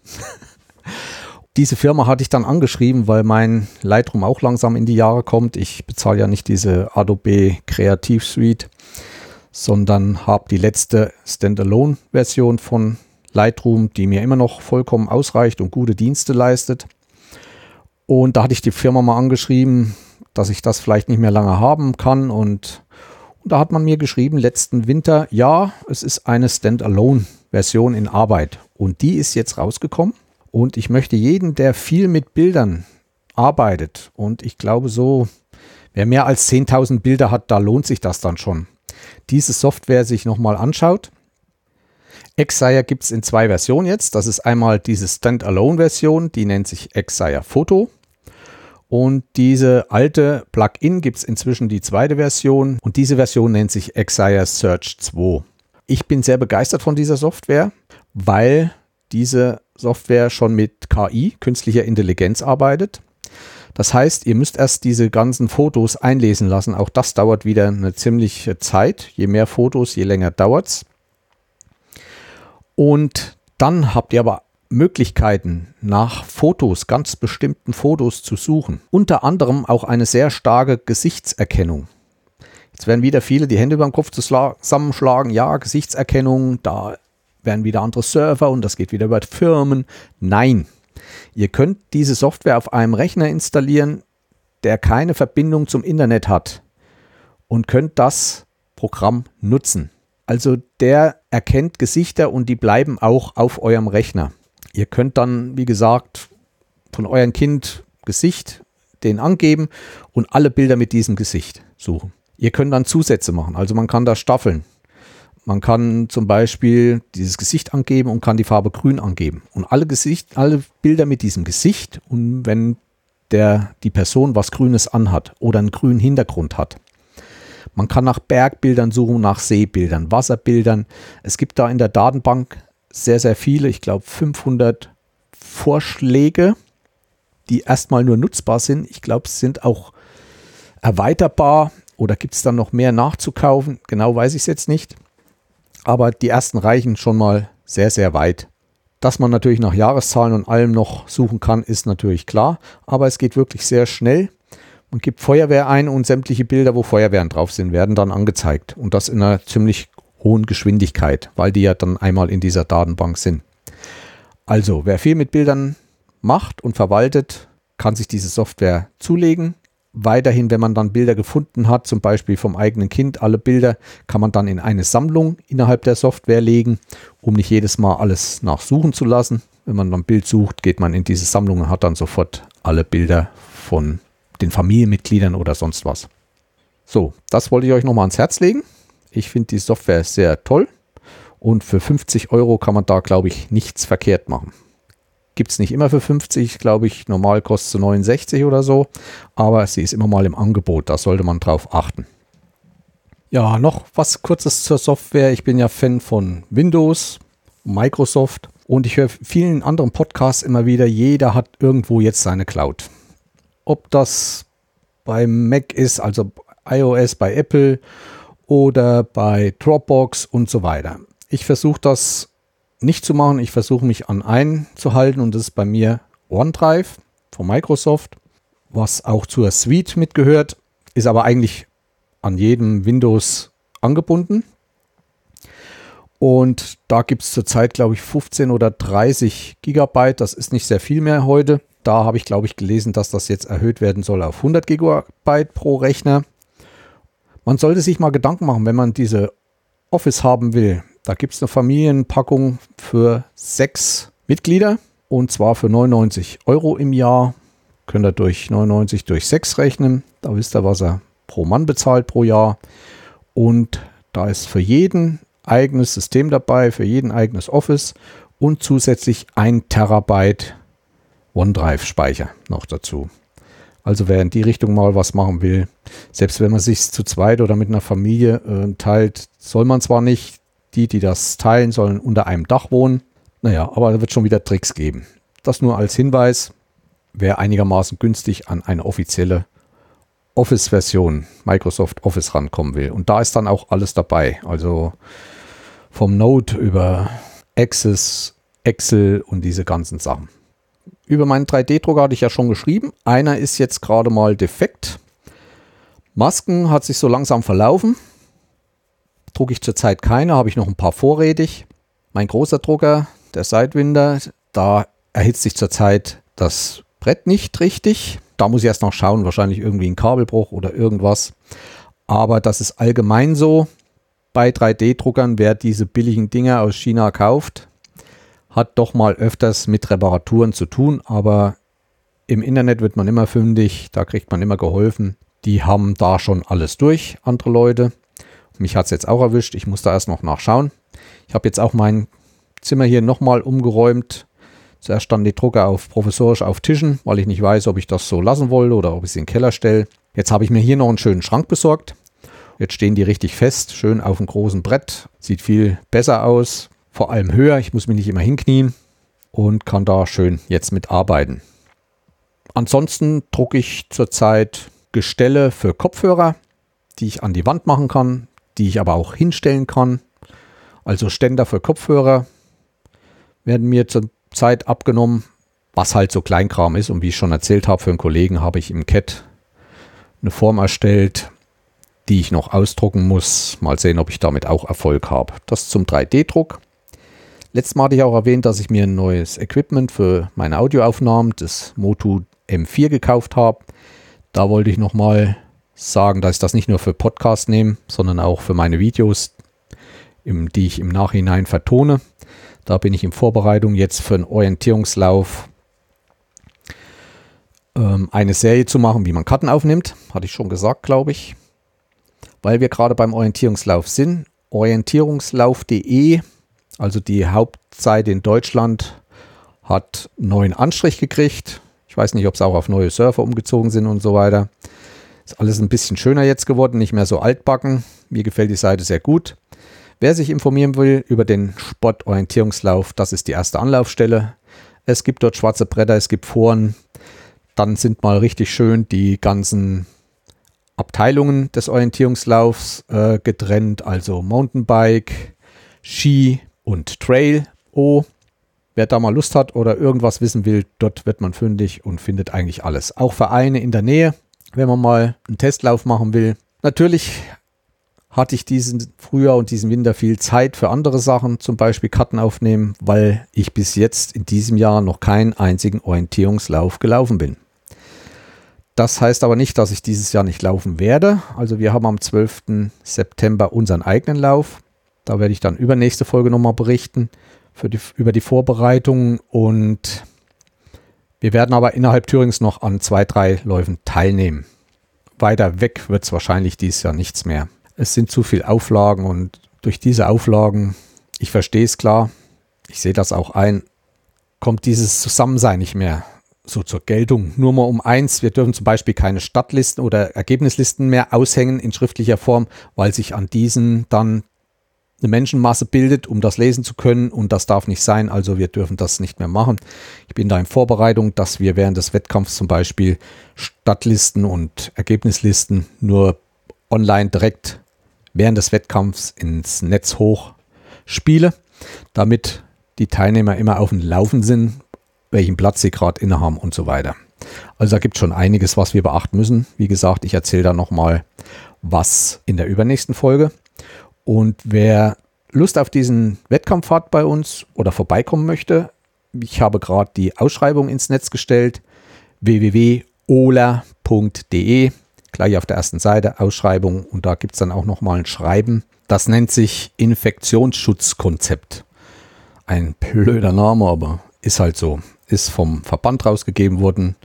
Diese Firma hatte ich dann angeschrieben, weil mein Lightroom auch langsam in die Jahre kommt. Ich bezahle ja nicht diese Adobe Creative Suite, sondern habe die letzte Standalone-Version von Lightroom, die mir immer noch vollkommen ausreicht und gute Dienste leistet. Und da hatte ich die Firma mal angeschrieben, dass ich das vielleicht nicht mehr lange haben kann. Und, und da hat man mir geschrieben, letzten Winter, ja, es ist eine Standalone-Version in Arbeit. Und die ist jetzt rausgekommen. Und ich möchte jeden, der viel mit Bildern arbeitet, und ich glaube so, wer mehr als 10.000 Bilder hat, da lohnt sich das dann schon, diese Software sich nochmal anschaut. Exire gibt es in zwei Versionen jetzt. Das ist einmal diese Standalone-Version, die nennt sich Exire Photo. Und diese alte Plugin gibt es inzwischen die zweite Version und diese Version nennt sich Exire Search 2. Ich bin sehr begeistert von dieser Software, weil diese Software schon mit KI, künstlicher Intelligenz, arbeitet. Das heißt, ihr müsst erst diese ganzen Fotos einlesen lassen. Auch das dauert wieder eine ziemliche Zeit. Je mehr Fotos, je länger dauert es. Und dann habt ihr aber Möglichkeiten, nach Fotos, ganz bestimmten Fotos zu suchen. Unter anderem auch eine sehr starke Gesichtserkennung. Jetzt werden wieder viele die Hände über den Kopf zusammenschlagen. Ja, Gesichtserkennung, da werden wieder andere Server und das geht wieder über Firmen. Nein, ihr könnt diese Software auf einem Rechner installieren, der keine Verbindung zum Internet hat und könnt das Programm nutzen. Also der erkennt Gesichter und die bleiben auch auf eurem Rechner. Ihr könnt dann, wie gesagt, von eurem Kind Gesicht den angeben und alle Bilder mit diesem Gesicht suchen. Ihr könnt dann Zusätze machen, also man kann da staffeln. Man kann zum Beispiel dieses Gesicht angeben und kann die Farbe grün angeben. Und alle Gesicht, alle Bilder mit diesem Gesicht und wenn der, die Person was Grünes anhat oder einen grünen Hintergrund hat. Man kann nach Bergbildern suchen, nach Seebildern, Wasserbildern. Es gibt da in der Datenbank sehr, sehr viele, ich glaube 500 Vorschläge, die erstmal nur nutzbar sind. Ich glaube, es sind auch erweiterbar oder gibt es dann noch mehr nachzukaufen? Genau weiß ich es jetzt nicht aber die ersten reichen schon mal sehr, sehr weit. Dass man natürlich nach Jahreszahlen und allem noch suchen kann, ist natürlich klar, aber es geht wirklich sehr schnell. Man gibt Feuerwehr ein und sämtliche Bilder, wo Feuerwehren drauf sind, werden dann angezeigt und das in einer ziemlich hohen Geschwindigkeit, weil die ja dann einmal in dieser Datenbank sind. Also, wer viel mit Bildern macht und verwaltet, kann sich diese Software zulegen weiterhin, wenn man dann Bilder gefunden hat, zum Beispiel vom eigenen Kind, alle Bilder kann man dann in eine Sammlung innerhalb der Software legen, um nicht jedes Mal alles nachsuchen zu lassen. Wenn man dann ein Bild sucht, geht man in diese Sammlung und hat dann sofort alle Bilder von den Familienmitgliedern oder sonst was. So, das wollte ich euch nochmal ans Herz legen. Ich finde die Software sehr toll und für 50 Euro kann man da, glaube ich, nichts verkehrt machen. Gibt es nicht immer für 50, glaube ich. Normal kostet sie 69 oder so. Aber sie ist immer mal im Angebot. Da sollte man drauf achten. Ja, noch was kurzes zur Software. Ich bin ja Fan von Windows, Microsoft und ich höre vielen anderen Podcasts immer wieder, jeder hat irgendwo jetzt seine Cloud. Ob das bei Mac ist, also iOS bei Apple oder bei Dropbox und so weiter. Ich versuche das nicht zu machen. Ich versuche mich an einen zu halten und das ist bei mir OneDrive von Microsoft, was auch zur Suite mitgehört, ist aber eigentlich an jedem Windows angebunden. Und da gibt es zurzeit, glaube ich, 15 oder 30 Gigabyte. Das ist nicht sehr viel mehr heute. Da habe ich, glaube ich, gelesen, dass das jetzt erhöht werden soll auf 100 Gigabyte pro Rechner. Man sollte sich mal Gedanken machen, wenn man diese Office haben will. Da gibt es eine Familienpackung für sechs Mitglieder und zwar für 99 Euro im Jahr. Könnt ihr durch 99 durch 6 rechnen. Da wisst ihr, was er pro Mann bezahlt pro Jahr. Und da ist für jeden eigenes System dabei, für jeden eigenes Office und zusätzlich ein Terabyte OneDrive-Speicher noch dazu. Also wer in die Richtung mal was machen will, selbst wenn man sich zu zweit oder mit einer Familie äh, teilt, soll man zwar nicht, die, die das teilen, sollen unter einem Dach wohnen. Naja, aber da wird schon wieder Tricks geben. Das nur als Hinweis, wer einigermaßen günstig an eine offizielle Office-Version Microsoft Office rankommen will. Und da ist dann auch alles dabei. Also vom Node über Access, Excel und diese ganzen Sachen. Über meinen 3D-Drucker hatte ich ja schon geschrieben. Einer ist jetzt gerade mal defekt. Masken hat sich so langsam verlaufen. Drucke ich zurzeit keine, habe ich noch ein paar vorrätig. Mein großer Drucker, der Sidewinder, da erhitzt sich zurzeit das Brett nicht richtig. Da muss ich erst noch schauen, wahrscheinlich irgendwie ein Kabelbruch oder irgendwas. Aber das ist allgemein so bei 3D-Druckern. Wer diese billigen Dinge aus China kauft, hat doch mal öfters mit Reparaturen zu tun, aber im Internet wird man immer fündig, da kriegt man immer geholfen. Die haben da schon alles durch, andere Leute. Mich hat es jetzt auch erwischt, ich muss da erst noch nachschauen. Ich habe jetzt auch mein Zimmer hier nochmal umgeräumt. Zuerst standen die Drucker auf professorisch auf Tischen, weil ich nicht weiß, ob ich das so lassen wollte oder ob ich sie in den Keller stelle. Jetzt habe ich mir hier noch einen schönen Schrank besorgt. Jetzt stehen die richtig fest, schön auf einem großen Brett. Sieht viel besser aus vor allem höher. Ich muss mich nicht immer hinknien und kann da schön jetzt mitarbeiten. Ansonsten drucke ich zurzeit Gestelle für Kopfhörer, die ich an die Wand machen kann, die ich aber auch hinstellen kann. Also Ständer für Kopfhörer werden mir zurzeit abgenommen, was halt so Kleinkram ist. Und wie ich schon erzählt habe, für einen Kollegen habe ich im CAT eine Form erstellt, die ich noch ausdrucken muss. Mal sehen, ob ich damit auch Erfolg habe. Das zum 3D-Druck. Letztes Mal hatte ich auch erwähnt, dass ich mir ein neues Equipment für meine Audioaufnahmen, das Motu M4 gekauft habe. Da wollte ich nochmal sagen, dass ich das nicht nur für Podcast nehme, sondern auch für meine Videos, im, die ich im Nachhinein vertone. Da bin ich in Vorbereitung jetzt für einen Orientierungslauf ähm, eine Serie zu machen, wie man Karten aufnimmt. Hatte ich schon gesagt, glaube ich. Weil wir gerade beim Orientierungslauf sind. Orientierungslauf.de also die Hauptseite in Deutschland hat neuen Anstrich gekriegt. Ich weiß nicht, ob es auch auf neue Surfer umgezogen sind und so weiter. Ist alles ein bisschen schöner jetzt geworden, nicht mehr so altbacken. Mir gefällt die Seite sehr gut. Wer sich informieren will über den Sportorientierungslauf, das ist die erste Anlaufstelle. Es gibt dort schwarze Bretter, es gibt Foren. Dann sind mal richtig schön die ganzen Abteilungen des Orientierungslaufs äh, getrennt, also Mountainbike, Ski, und Trail O. Wer da mal Lust hat oder irgendwas wissen will, dort wird man fündig und findet eigentlich alles. Auch Vereine in der Nähe, wenn man mal einen Testlauf machen will. Natürlich hatte ich diesen Frühjahr und diesen Winter viel Zeit für andere Sachen, zum Beispiel Karten aufnehmen, weil ich bis jetzt in diesem Jahr noch keinen einzigen Orientierungslauf gelaufen bin. Das heißt aber nicht, dass ich dieses Jahr nicht laufen werde. Also wir haben am 12. September unseren eigenen Lauf. Da werde ich dann übernächste Folge nochmal berichten die, über die Vorbereitungen und wir werden aber innerhalb Thürings noch an zwei, drei Läufen teilnehmen. Weiter weg wird es wahrscheinlich dieses Jahr nichts mehr. Es sind zu viele Auflagen und durch diese Auflagen, ich verstehe es klar, ich sehe das auch ein, kommt dieses Zusammensein nicht mehr so zur Geltung. Nur mal um eins, wir dürfen zum Beispiel keine Stadtlisten oder Ergebnislisten mehr aushängen in schriftlicher Form, weil sich an diesen dann eine Menschenmasse bildet, um das lesen zu können und das darf nicht sein, also wir dürfen das nicht mehr machen. Ich bin da in Vorbereitung, dass wir während des Wettkampfs zum Beispiel Stadtlisten und Ergebnislisten nur online direkt während des Wettkampfs ins Netz hoch spiele, damit die Teilnehmer immer auf dem Laufen sind, welchen Platz sie gerade innehaben und so weiter. Also da gibt es schon einiges, was wir beachten müssen. Wie gesagt, ich erzähle da nochmal was in der übernächsten Folge. Und wer Lust auf diesen Wettkampf hat bei uns oder vorbeikommen möchte, ich habe gerade die Ausschreibung ins Netz gestellt, www.ola.de, gleich auf der ersten Seite Ausschreibung und da gibt es dann auch nochmal ein Schreiben. Das nennt sich Infektionsschutzkonzept. Ein blöder Name, aber ist halt so. Ist vom Verband rausgegeben worden,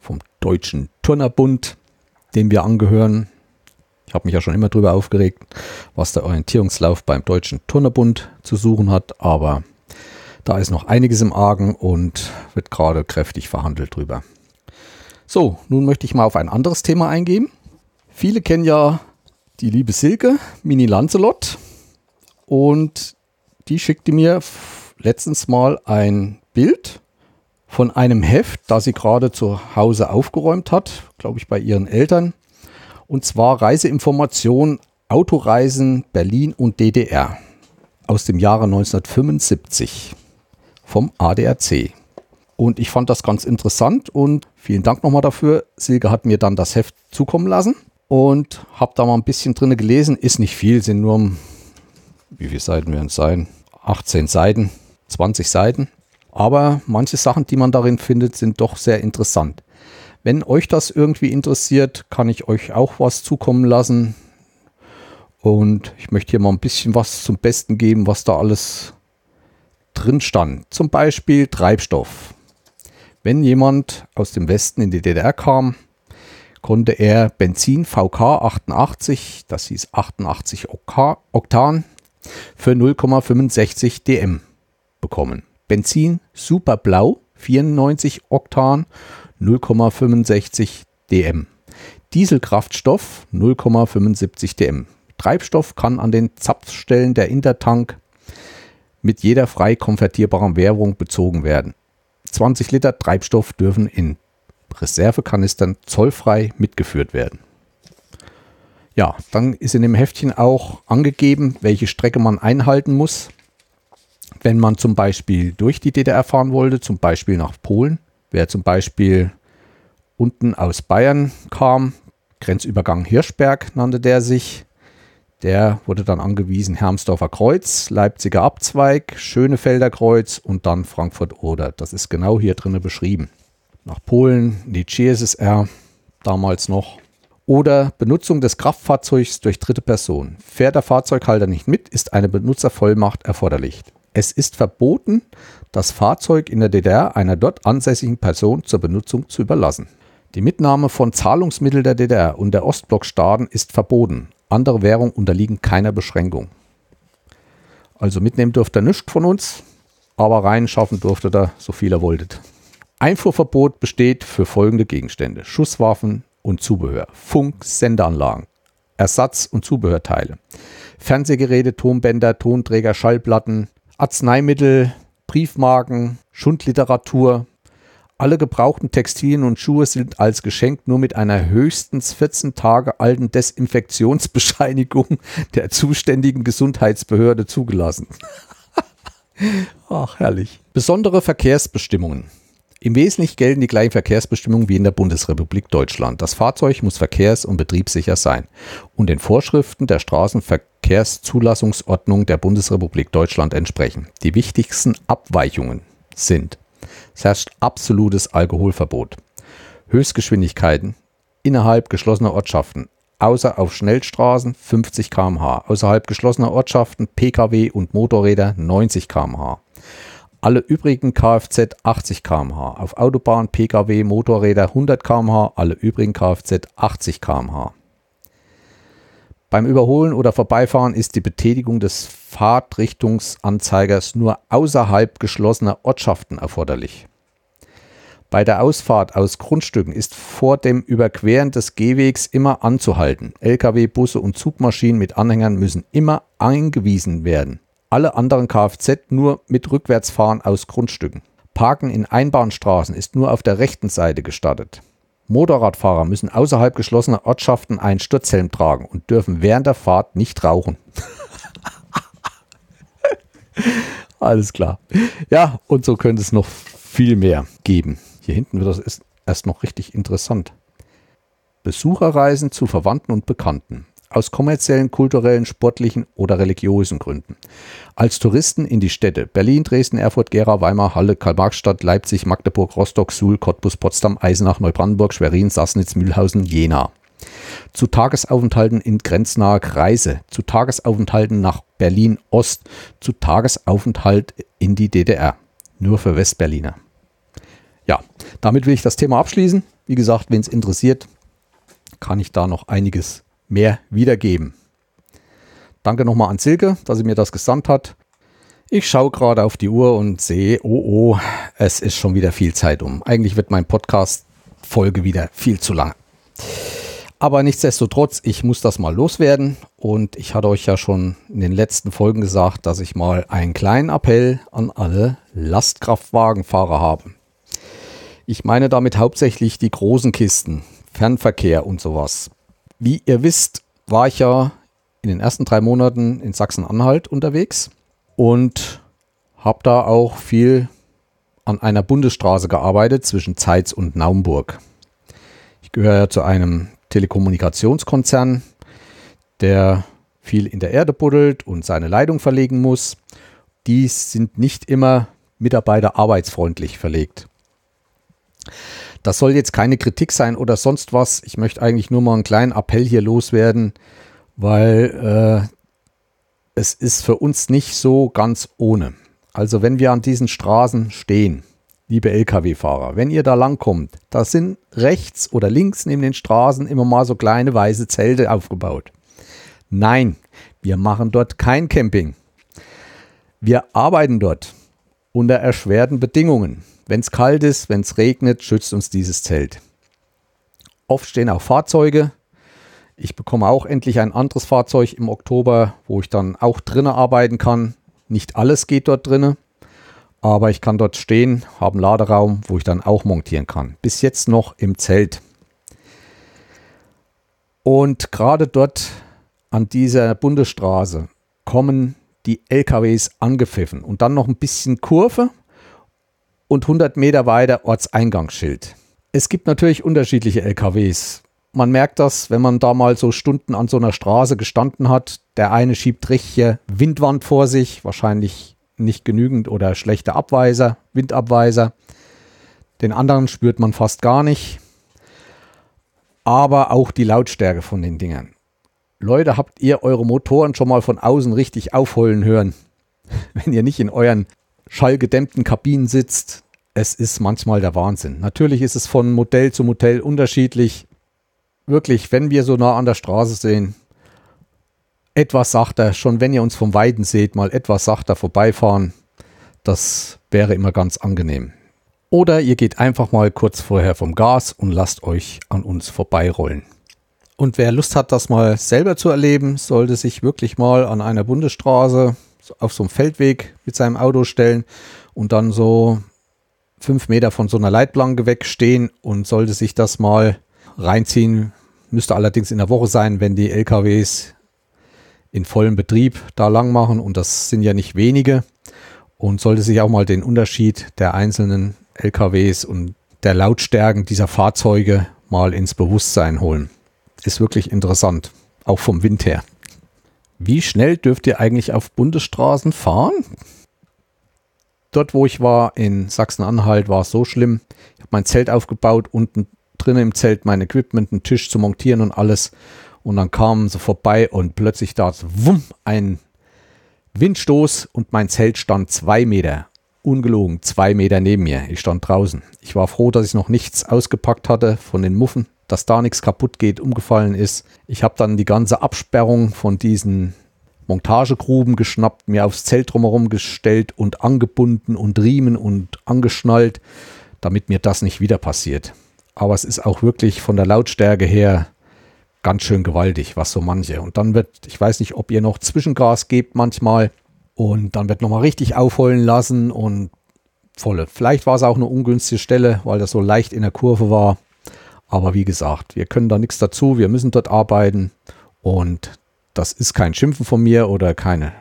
vom Deutschen Turnerbund, dem wir angehören. Ich habe mich ja schon immer darüber aufgeregt, was der Orientierungslauf beim Deutschen Turnerbund zu suchen hat, aber da ist noch einiges im Argen und wird gerade kräftig verhandelt drüber. So, nun möchte ich mal auf ein anderes Thema eingehen. Viele kennen ja die liebe Silke, Mini Lancelot, und die schickte mir letztens mal ein Bild von einem Heft, das sie gerade zu Hause aufgeräumt hat, glaube ich bei ihren Eltern. Und zwar Reiseinformation Autoreisen Berlin und DDR aus dem Jahre 1975 vom ADAC. Und ich fand das ganz interessant und vielen Dank nochmal dafür. Silke hat mir dann das Heft zukommen lassen und habe da mal ein bisschen drin gelesen. Ist nicht viel, sind nur, wie viele Seiten werden es sein? 18 Seiten, 20 Seiten. Aber manche Sachen, die man darin findet, sind doch sehr interessant. Wenn euch das irgendwie interessiert, kann ich euch auch was zukommen lassen. Und ich möchte hier mal ein bisschen was zum Besten geben, was da alles drin stand. Zum Beispiel Treibstoff. Wenn jemand aus dem Westen in die DDR kam, konnte er Benzin VK 88, das hieß 88 Oktan, für 0,65 DM bekommen. Benzin Superblau 94 Oktan 0,65 DM. Dieselkraftstoff 0,75 DM. Treibstoff kann an den Zapfstellen der Intertank mit jeder frei konvertierbaren Währung bezogen werden. 20 Liter Treibstoff dürfen in Reservekanistern zollfrei mitgeführt werden. Ja, dann ist in dem Heftchen auch angegeben, welche Strecke man einhalten muss wenn man zum Beispiel durch die DDR fahren wollte, zum Beispiel nach Polen, wer zum Beispiel unten aus Bayern kam, Grenzübergang Hirschberg nannte der sich, der wurde dann angewiesen Hermsdorfer Kreuz, Leipziger Abzweig, Schönefelder Kreuz und dann Frankfurt Oder. Das ist genau hier drin beschrieben. Nach Polen, die CSSR, damals noch. Oder Benutzung des Kraftfahrzeugs durch dritte Personen. Fährt der Fahrzeughalter nicht mit, ist eine Benutzervollmacht erforderlich. Es ist verboten, das Fahrzeug in der DDR einer dort ansässigen Person zur Benutzung zu überlassen. Die Mitnahme von Zahlungsmitteln der DDR und der Ostblockstaaten ist verboten. Andere Währungen unterliegen keiner Beschränkung. Also mitnehmen dürft ihr nichts von uns, aber reinschaffen dürfte ihr so viel ihr wolltet. Einfuhrverbot besteht für folgende Gegenstände: Schusswaffen und Zubehör, Funk, Sendeanlagen, Ersatz- und Zubehörteile, Fernsehgeräte, Tonbänder, Tonträger, Schallplatten, Arzneimittel, Briefmarken, Schundliteratur. Alle gebrauchten Textilien und Schuhe sind als Geschenk nur mit einer höchstens 14 Tage alten Desinfektionsbescheinigung <laughs> der zuständigen Gesundheitsbehörde zugelassen. <laughs> Ach, herrlich. Besondere Verkehrsbestimmungen. Im Wesentlichen gelten die gleichen Verkehrsbestimmungen wie in der Bundesrepublik Deutschland. Das Fahrzeug muss verkehrs- und betriebssicher sein und den Vorschriften der Straßenverkehrszulassungsordnung der Bundesrepublik Deutschland entsprechen. Die wichtigsten Abweichungen sind: Es herrscht absolutes Alkoholverbot, Höchstgeschwindigkeiten innerhalb geschlossener Ortschaften, außer auf Schnellstraßen 50 km/h, außerhalb geschlossener Ortschaften Pkw und Motorräder 90 km/h alle übrigen Kfz 80 km/h, auf Autobahn, Pkw, Motorräder 100 km/h, alle übrigen Kfz 80 km/h. Beim Überholen oder Vorbeifahren ist die Betätigung des Fahrtrichtungsanzeigers nur außerhalb geschlossener Ortschaften erforderlich. Bei der Ausfahrt aus Grundstücken ist vor dem Überqueren des Gehwegs immer anzuhalten. Lkw, Busse und Zugmaschinen mit Anhängern müssen immer eingewiesen werden alle anderen Kfz nur mit Rückwärtsfahren aus Grundstücken. Parken in Einbahnstraßen ist nur auf der rechten Seite gestattet. Motorradfahrer müssen außerhalb geschlossener Ortschaften einen Sturzhelm tragen und dürfen während der Fahrt nicht rauchen. <laughs> Alles klar. Ja, und so könnte es noch viel mehr geben. Hier hinten wird das erst noch richtig interessant. Besucherreisen zu Verwandten und Bekannten. Aus kommerziellen, kulturellen, sportlichen oder religiösen Gründen. Als Touristen in die Städte Berlin, Dresden, Erfurt, Gera, Weimar, Halle, Karl-Marx-Stadt, Leipzig, Magdeburg, Rostock, Suhl, Cottbus, Potsdam, Eisenach, Neubrandenburg, Schwerin, Sassnitz, Mühlhausen, Jena. Zu Tagesaufenthalten in grenznaher Kreise, zu Tagesaufenthalten nach Berlin Ost, zu Tagesaufenthalt in die DDR. Nur für Westberliner. Ja, damit will ich das Thema abschließen. Wie gesagt, wenn es interessiert, kann ich da noch einiges mehr wiedergeben. Danke nochmal an Silke, dass sie mir das gesandt hat. Ich schaue gerade auf die Uhr und sehe, oh oh, es ist schon wieder viel Zeit um. Eigentlich wird mein Podcast-Folge wieder viel zu lang. Aber nichtsdestotrotz, ich muss das mal loswerden. Und ich hatte euch ja schon in den letzten Folgen gesagt, dass ich mal einen kleinen Appell an alle Lastkraftwagenfahrer habe. Ich meine damit hauptsächlich die großen Kisten, Fernverkehr und sowas. Wie ihr wisst, war ich ja in den ersten drei Monaten in Sachsen-Anhalt unterwegs und habe da auch viel an einer Bundesstraße gearbeitet zwischen Zeitz und Naumburg. Ich gehöre ja zu einem Telekommunikationskonzern, der viel in der Erde buddelt und seine Leitung verlegen muss. Die sind nicht immer mitarbeiterarbeitsfreundlich verlegt. Das soll jetzt keine Kritik sein oder sonst was. Ich möchte eigentlich nur mal einen kleinen Appell hier loswerden, weil äh, es ist für uns nicht so ganz ohne. Also wenn wir an diesen Straßen stehen, liebe Lkw-Fahrer, wenn ihr da langkommt, da sind rechts oder links neben den Straßen immer mal so kleine weiße Zelte aufgebaut. Nein, wir machen dort kein Camping. Wir arbeiten dort unter erschwerten Bedingungen. Wenn es kalt ist, wenn es regnet, schützt uns dieses Zelt. Oft stehen auch Fahrzeuge. Ich bekomme auch endlich ein anderes Fahrzeug im Oktober, wo ich dann auch drinnen arbeiten kann. Nicht alles geht dort drinnen, aber ich kann dort stehen, habe einen Laderaum, wo ich dann auch montieren kann. Bis jetzt noch im Zelt. Und gerade dort an dieser Bundesstraße kommen die LKWs angepfiffen und dann noch ein bisschen Kurve und 100 Meter weiter Ortseingangsschild. Es gibt natürlich unterschiedliche LKWs. Man merkt das, wenn man da mal so Stunden an so einer Straße gestanden hat. Der eine schiebt richtige Windwand vor sich, wahrscheinlich nicht genügend oder schlechte Abweiser, Windabweiser. Den anderen spürt man fast gar nicht. Aber auch die Lautstärke von den Dingern. Leute, habt ihr eure Motoren schon mal von außen richtig aufheulen hören? <laughs> Wenn ihr nicht in euren schallgedämmten Kabinen sitzt. Es ist manchmal der Wahnsinn. Natürlich ist es von Modell zu Modell unterschiedlich. Wirklich, wenn wir so nah an der Straße sehen, etwas sachter, schon wenn ihr uns vom Weiden seht, mal etwas sachter vorbeifahren. Das wäre immer ganz angenehm. Oder ihr geht einfach mal kurz vorher vom Gas und lasst euch an uns vorbeirollen. Und wer Lust hat, das mal selber zu erleben, sollte sich wirklich mal an einer Bundesstraße auf so einem Feldweg mit seinem Auto stellen und dann so fünf Meter von so einer Leitplanke wegstehen und sollte sich das mal reinziehen. Müsste allerdings in der Woche sein, wenn die LKWs in vollem Betrieb da lang machen und das sind ja nicht wenige und sollte sich auch mal den Unterschied der einzelnen LKWs und der Lautstärken dieser Fahrzeuge mal ins Bewusstsein holen. Ist wirklich interessant, auch vom Wind her. Wie schnell dürft ihr eigentlich auf Bundesstraßen fahren? Dort, wo ich war, in Sachsen-Anhalt, war es so schlimm. Ich habe mein Zelt aufgebaut, unten drinnen im Zelt mein Equipment, einen Tisch zu montieren und alles. Und dann kamen sie vorbei und plötzlich da wumm, ein Windstoß und mein Zelt stand zwei Meter, ungelogen, zwei Meter neben mir. Ich stand draußen. Ich war froh, dass ich noch nichts ausgepackt hatte von den Muffen dass da nichts kaputt geht, umgefallen ist. Ich habe dann die ganze Absperrung von diesen Montagegruben geschnappt, mir aufs Zelt drumherum gestellt und angebunden und riemen und angeschnallt, damit mir das nicht wieder passiert. Aber es ist auch wirklich von der Lautstärke her ganz schön gewaltig, was so manche. Und dann wird, ich weiß nicht, ob ihr noch Zwischengas gebt manchmal und dann wird nochmal richtig aufheulen lassen und volle. Vielleicht war es auch eine ungünstige Stelle, weil das so leicht in der Kurve war. Aber wie gesagt, wir können da nichts dazu, wir müssen dort arbeiten und das ist kein Schimpfen von mir oder keine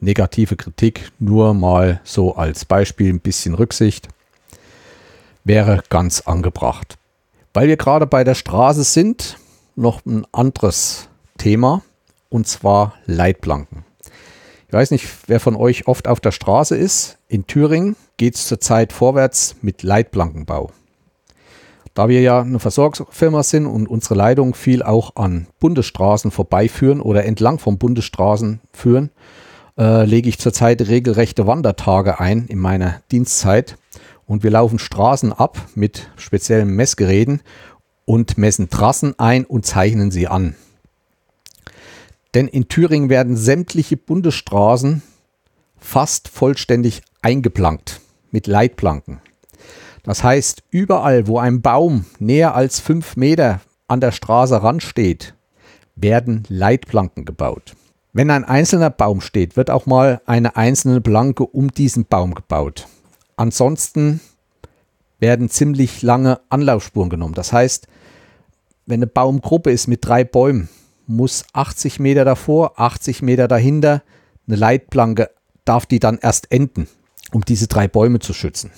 negative Kritik, nur mal so als Beispiel ein bisschen Rücksicht wäre ganz angebracht. Weil wir gerade bei der Straße sind, noch ein anderes Thema. und zwar Leitplanken. Ich weiß nicht, wer von euch oft auf der Straße ist. In Thüringen geht es zurzeit vorwärts mit Leitplankenbau. Da wir ja eine Versorgungsfirma sind und unsere Leitungen viel auch an Bundesstraßen vorbeiführen oder entlang von Bundesstraßen führen, äh, lege ich zurzeit regelrechte Wandertage ein in meiner Dienstzeit. Und wir laufen Straßen ab mit speziellen Messgeräten und messen Trassen ein und zeichnen sie an. Denn in Thüringen werden sämtliche Bundesstraßen fast vollständig eingeplankt mit Leitplanken. Das heißt, überall, wo ein Baum näher als fünf Meter an der Straße ransteht, werden Leitplanken gebaut. Wenn ein einzelner Baum steht, wird auch mal eine einzelne Planke um diesen Baum gebaut. Ansonsten werden ziemlich lange Anlaufspuren genommen. Das heißt, wenn eine Baumgruppe ist mit drei Bäumen, muss 80 Meter davor, 80 Meter dahinter eine Leitplanke, darf die dann erst enden, um diese drei Bäume zu schützen.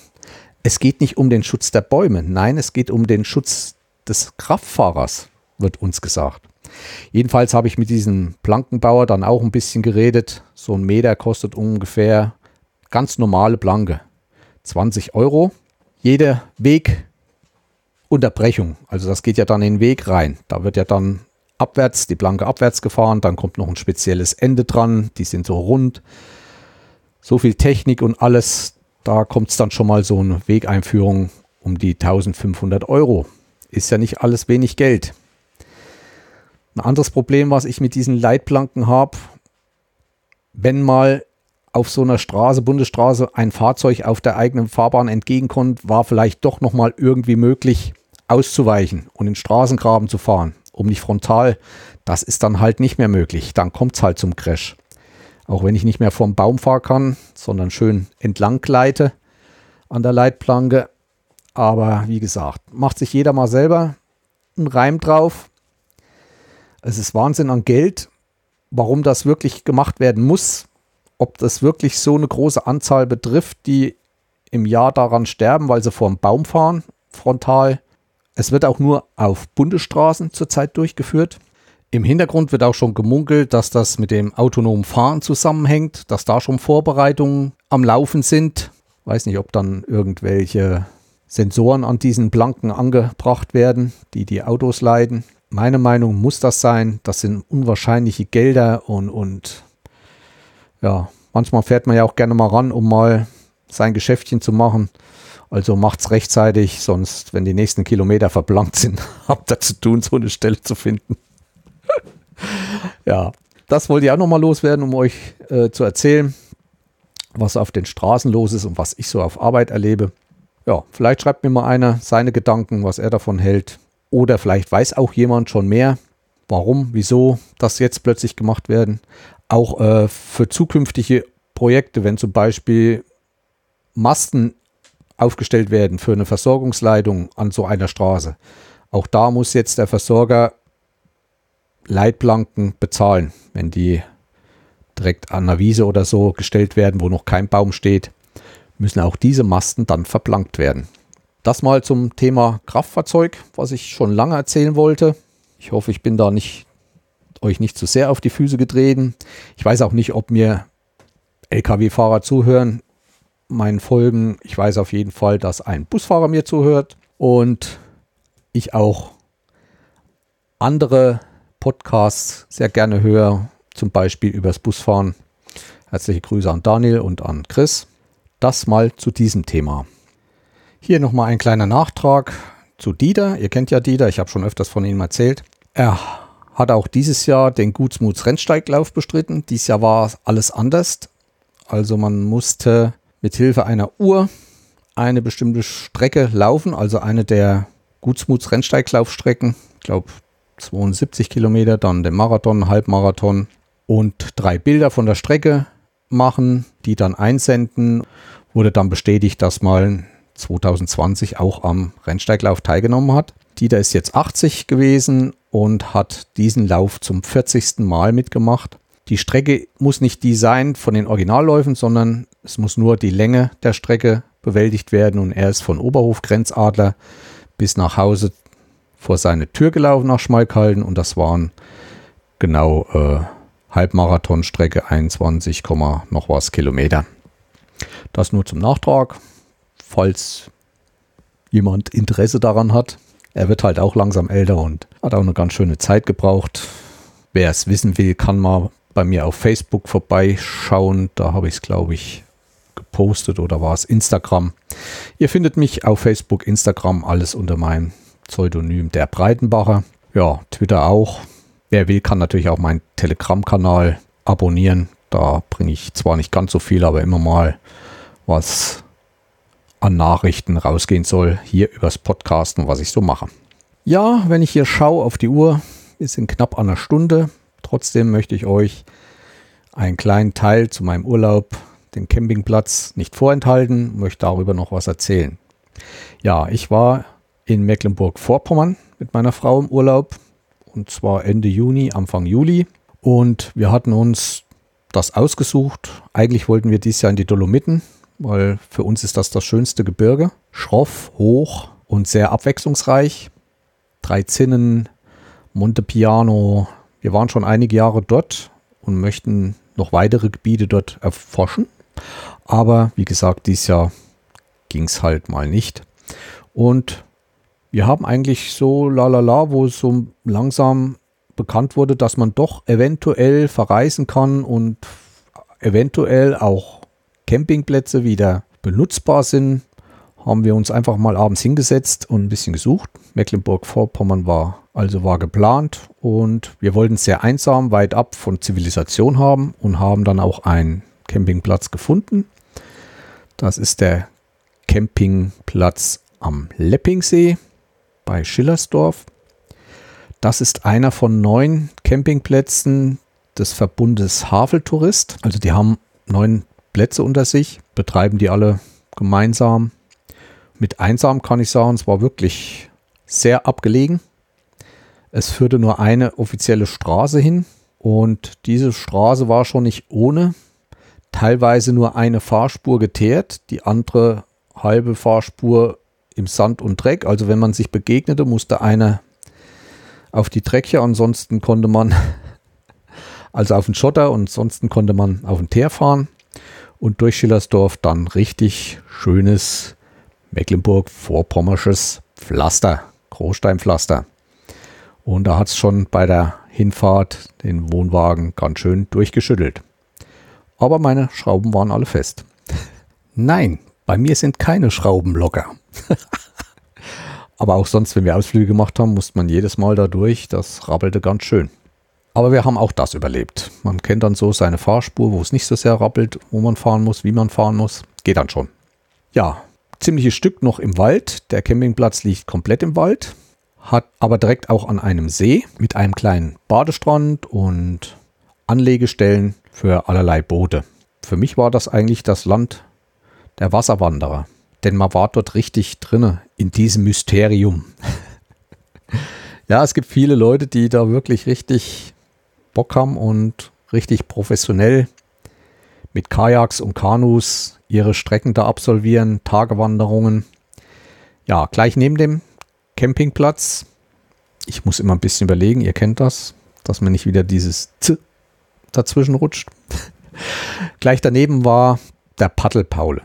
Es geht nicht um den Schutz der Bäume, nein, es geht um den Schutz des Kraftfahrers, wird uns gesagt. Jedenfalls habe ich mit diesem Plankenbauer dann auch ein bisschen geredet. So ein Meter kostet ungefähr ganz normale Planke 20 Euro. Jede Wegunterbrechung, also das geht ja dann in den Weg rein. Da wird ja dann abwärts, die Planke abwärts gefahren, dann kommt noch ein spezielles Ende dran, die sind so rund. So viel Technik und alles, da kommt es dann schon mal so eine Wegeinführung um die 1500 Euro. Ist ja nicht alles wenig Geld. Ein anderes Problem, was ich mit diesen Leitplanken habe, wenn mal auf so einer Straße, Bundesstraße, ein Fahrzeug auf der eigenen Fahrbahn entgegenkommt, war vielleicht doch nochmal irgendwie möglich auszuweichen und in Straßengraben zu fahren um nicht frontal. Das ist dann halt nicht mehr möglich. Dann kommt es halt zum Crash. Auch wenn ich nicht mehr vom Baum fahren kann, sondern schön entlang gleite an der Leitplanke. Aber wie gesagt, macht sich jeder mal selber einen Reim drauf. Es ist Wahnsinn an Geld, warum das wirklich gemacht werden muss. Ob das wirklich so eine große Anzahl betrifft, die im Jahr daran sterben, weil sie vor dem Baum fahren, frontal es wird auch nur auf Bundesstraßen zurzeit durchgeführt. Im Hintergrund wird auch schon gemunkelt, dass das mit dem autonomen Fahren zusammenhängt, dass da schon Vorbereitungen am Laufen sind. Weiß nicht, ob dann irgendwelche Sensoren an diesen Blanken angebracht werden, die die Autos leiten. Meine Meinung muss das sein. Das sind unwahrscheinliche Gelder und, und ja, manchmal fährt man ja auch gerne mal ran, um mal sein Geschäftchen zu machen. Also macht's rechtzeitig, sonst, wenn die nächsten Kilometer verblankt sind, <laughs> habt ihr zu tun, so eine Stelle zu finden. Ja, das wollte ich auch nochmal loswerden, um euch äh, zu erzählen, was auf den Straßen los ist und was ich so auf Arbeit erlebe. Ja, vielleicht schreibt mir mal einer seine Gedanken, was er davon hält. Oder vielleicht weiß auch jemand schon mehr, warum, wieso das jetzt plötzlich gemacht werden. Auch äh, für zukünftige Projekte, wenn zum Beispiel Masten aufgestellt werden für eine Versorgungsleitung an so einer Straße. Auch da muss jetzt der Versorger Leitplanken bezahlen, wenn die direkt an einer Wiese oder so gestellt werden, wo noch kein Baum steht, müssen auch diese Masten dann verplankt werden. Das mal zum Thema Kraftfahrzeug, was ich schon lange erzählen wollte. Ich hoffe, ich bin da nicht euch nicht zu sehr auf die Füße getreten. Ich weiß auch nicht, ob mir Lkw-Fahrer zuhören meinen Folgen. Ich weiß auf jeden Fall, dass ein Busfahrer mir zuhört und ich auch andere Podcasts sehr gerne höre, zum Beispiel übers Busfahren. Herzliche Grüße an Daniel und an Chris. Das mal zu diesem Thema. Hier nochmal ein kleiner Nachtrag zu Dieter. Ihr kennt ja Dieter, ich habe schon öfters von ihm erzählt. Er hat auch dieses Jahr den Gutsmuts Rennsteiglauf bestritten. Dieses Jahr war alles anders. Also man musste mit Hilfe einer Uhr eine bestimmte Strecke laufen, also eine der Gutsmuts Rennsteiglaufstrecken, ich glaube 72 Kilometer, dann den Marathon, Halbmarathon und drei Bilder von der Strecke machen, die dann einsenden. Wurde dann bestätigt, dass man 2020 auch am Rennsteiglauf teilgenommen hat. Dieter ist jetzt 80 gewesen und hat diesen Lauf zum 40. Mal mitgemacht. Die Strecke muss nicht die sein von den Originalläufen, sondern es muss nur die Länge der Strecke bewältigt werden und er ist von Oberhof Grenzadler bis nach Hause vor seine Tür gelaufen nach Schmalkalden und das waren genau äh, Halbmarathonstrecke 21, noch was Kilometer. Das nur zum Nachtrag, falls jemand Interesse daran hat. Er wird halt auch langsam älter und hat auch eine ganz schöne Zeit gebraucht. Wer es wissen will, kann mal bei mir auf Facebook vorbeischauen. Da habe ich es, glaube ich, gepostet oder war es Instagram. Ihr findet mich auf Facebook, Instagram, alles unter meinem Pseudonym der Breitenbacher. Ja, Twitter auch. Wer will, kann natürlich auch meinen Telegram-Kanal abonnieren. Da bringe ich zwar nicht ganz so viel, aber immer mal was an Nachrichten rausgehen soll, hier übers Podcasten, was ich so mache. Ja, wenn ich hier schaue auf die Uhr, ist in knapp einer Stunde. Trotzdem möchte ich euch einen kleinen Teil zu meinem Urlaub, den Campingplatz, nicht vorenthalten, möchte darüber noch was erzählen. Ja, ich war in Mecklenburg-Vorpommern mit meiner Frau im Urlaub und zwar Ende Juni, Anfang Juli. Und wir hatten uns das ausgesucht. Eigentlich wollten wir dieses Jahr in die Dolomiten, weil für uns ist das das schönste Gebirge. Schroff, hoch und sehr abwechslungsreich. Drei Zinnen, Montepiano. Wir waren schon einige Jahre dort und möchten noch weitere Gebiete dort erforschen. Aber wie gesagt, dieses Jahr ging es halt mal nicht. Und wir haben eigentlich so lalala, wo es so langsam bekannt wurde, dass man doch eventuell verreisen kann und eventuell auch Campingplätze wieder benutzbar sind, haben wir uns einfach mal abends hingesetzt und ein bisschen gesucht. Mecklenburg-Vorpommern war also war geplant und wir wollten sehr einsam, weit ab von Zivilisation haben und haben dann auch einen Campingplatz gefunden. Das ist der Campingplatz am Leppingsee bei Schillersdorf. Das ist einer von neun Campingplätzen des Verbundes Haveltourist. Also die haben neun Plätze unter sich, betreiben die alle gemeinsam. Mit einsam kann ich sagen, es war wirklich sehr abgelegen. Es führte nur eine offizielle Straße hin und diese Straße war schon nicht ohne. Teilweise nur eine Fahrspur geteert, die andere halbe Fahrspur im Sand und Dreck. Also wenn man sich begegnete, musste einer auf die Treckchen, ansonsten konnte man, <laughs> also auf den Schotter und ansonsten konnte man auf den Teer fahren und durch Schillersdorf dann richtig schönes Mecklenburg-Vorpommersches Pflaster, Großsteinpflaster. Und da hat es schon bei der Hinfahrt den Wohnwagen ganz schön durchgeschüttelt. Aber meine Schrauben waren alle fest. <laughs> Nein, bei mir sind keine Schrauben locker. <laughs> Aber auch sonst, wenn wir Ausflüge gemacht haben, musste man jedes Mal da durch. Das rabbelte ganz schön. Aber wir haben auch das überlebt. Man kennt dann so seine Fahrspur, wo es nicht so sehr rappelt, wo man fahren muss, wie man fahren muss. Geht dann schon. Ja, ziemliches Stück noch im Wald. Der Campingplatz liegt komplett im Wald hat aber direkt auch an einem See mit einem kleinen Badestrand und Anlegestellen für allerlei Boote. Für mich war das eigentlich das Land der Wasserwanderer, denn man war dort richtig drinne in diesem Mysterium. <laughs> ja, es gibt viele Leute, die da wirklich richtig Bock haben und richtig professionell mit Kajaks und Kanus ihre Strecken da absolvieren, Tagewanderungen. Ja, gleich neben dem Campingplatz. Ich muss immer ein bisschen überlegen, ihr kennt das, dass man nicht wieder dieses Z dazwischen rutscht. <laughs> Gleich daneben war der Paddelpaul.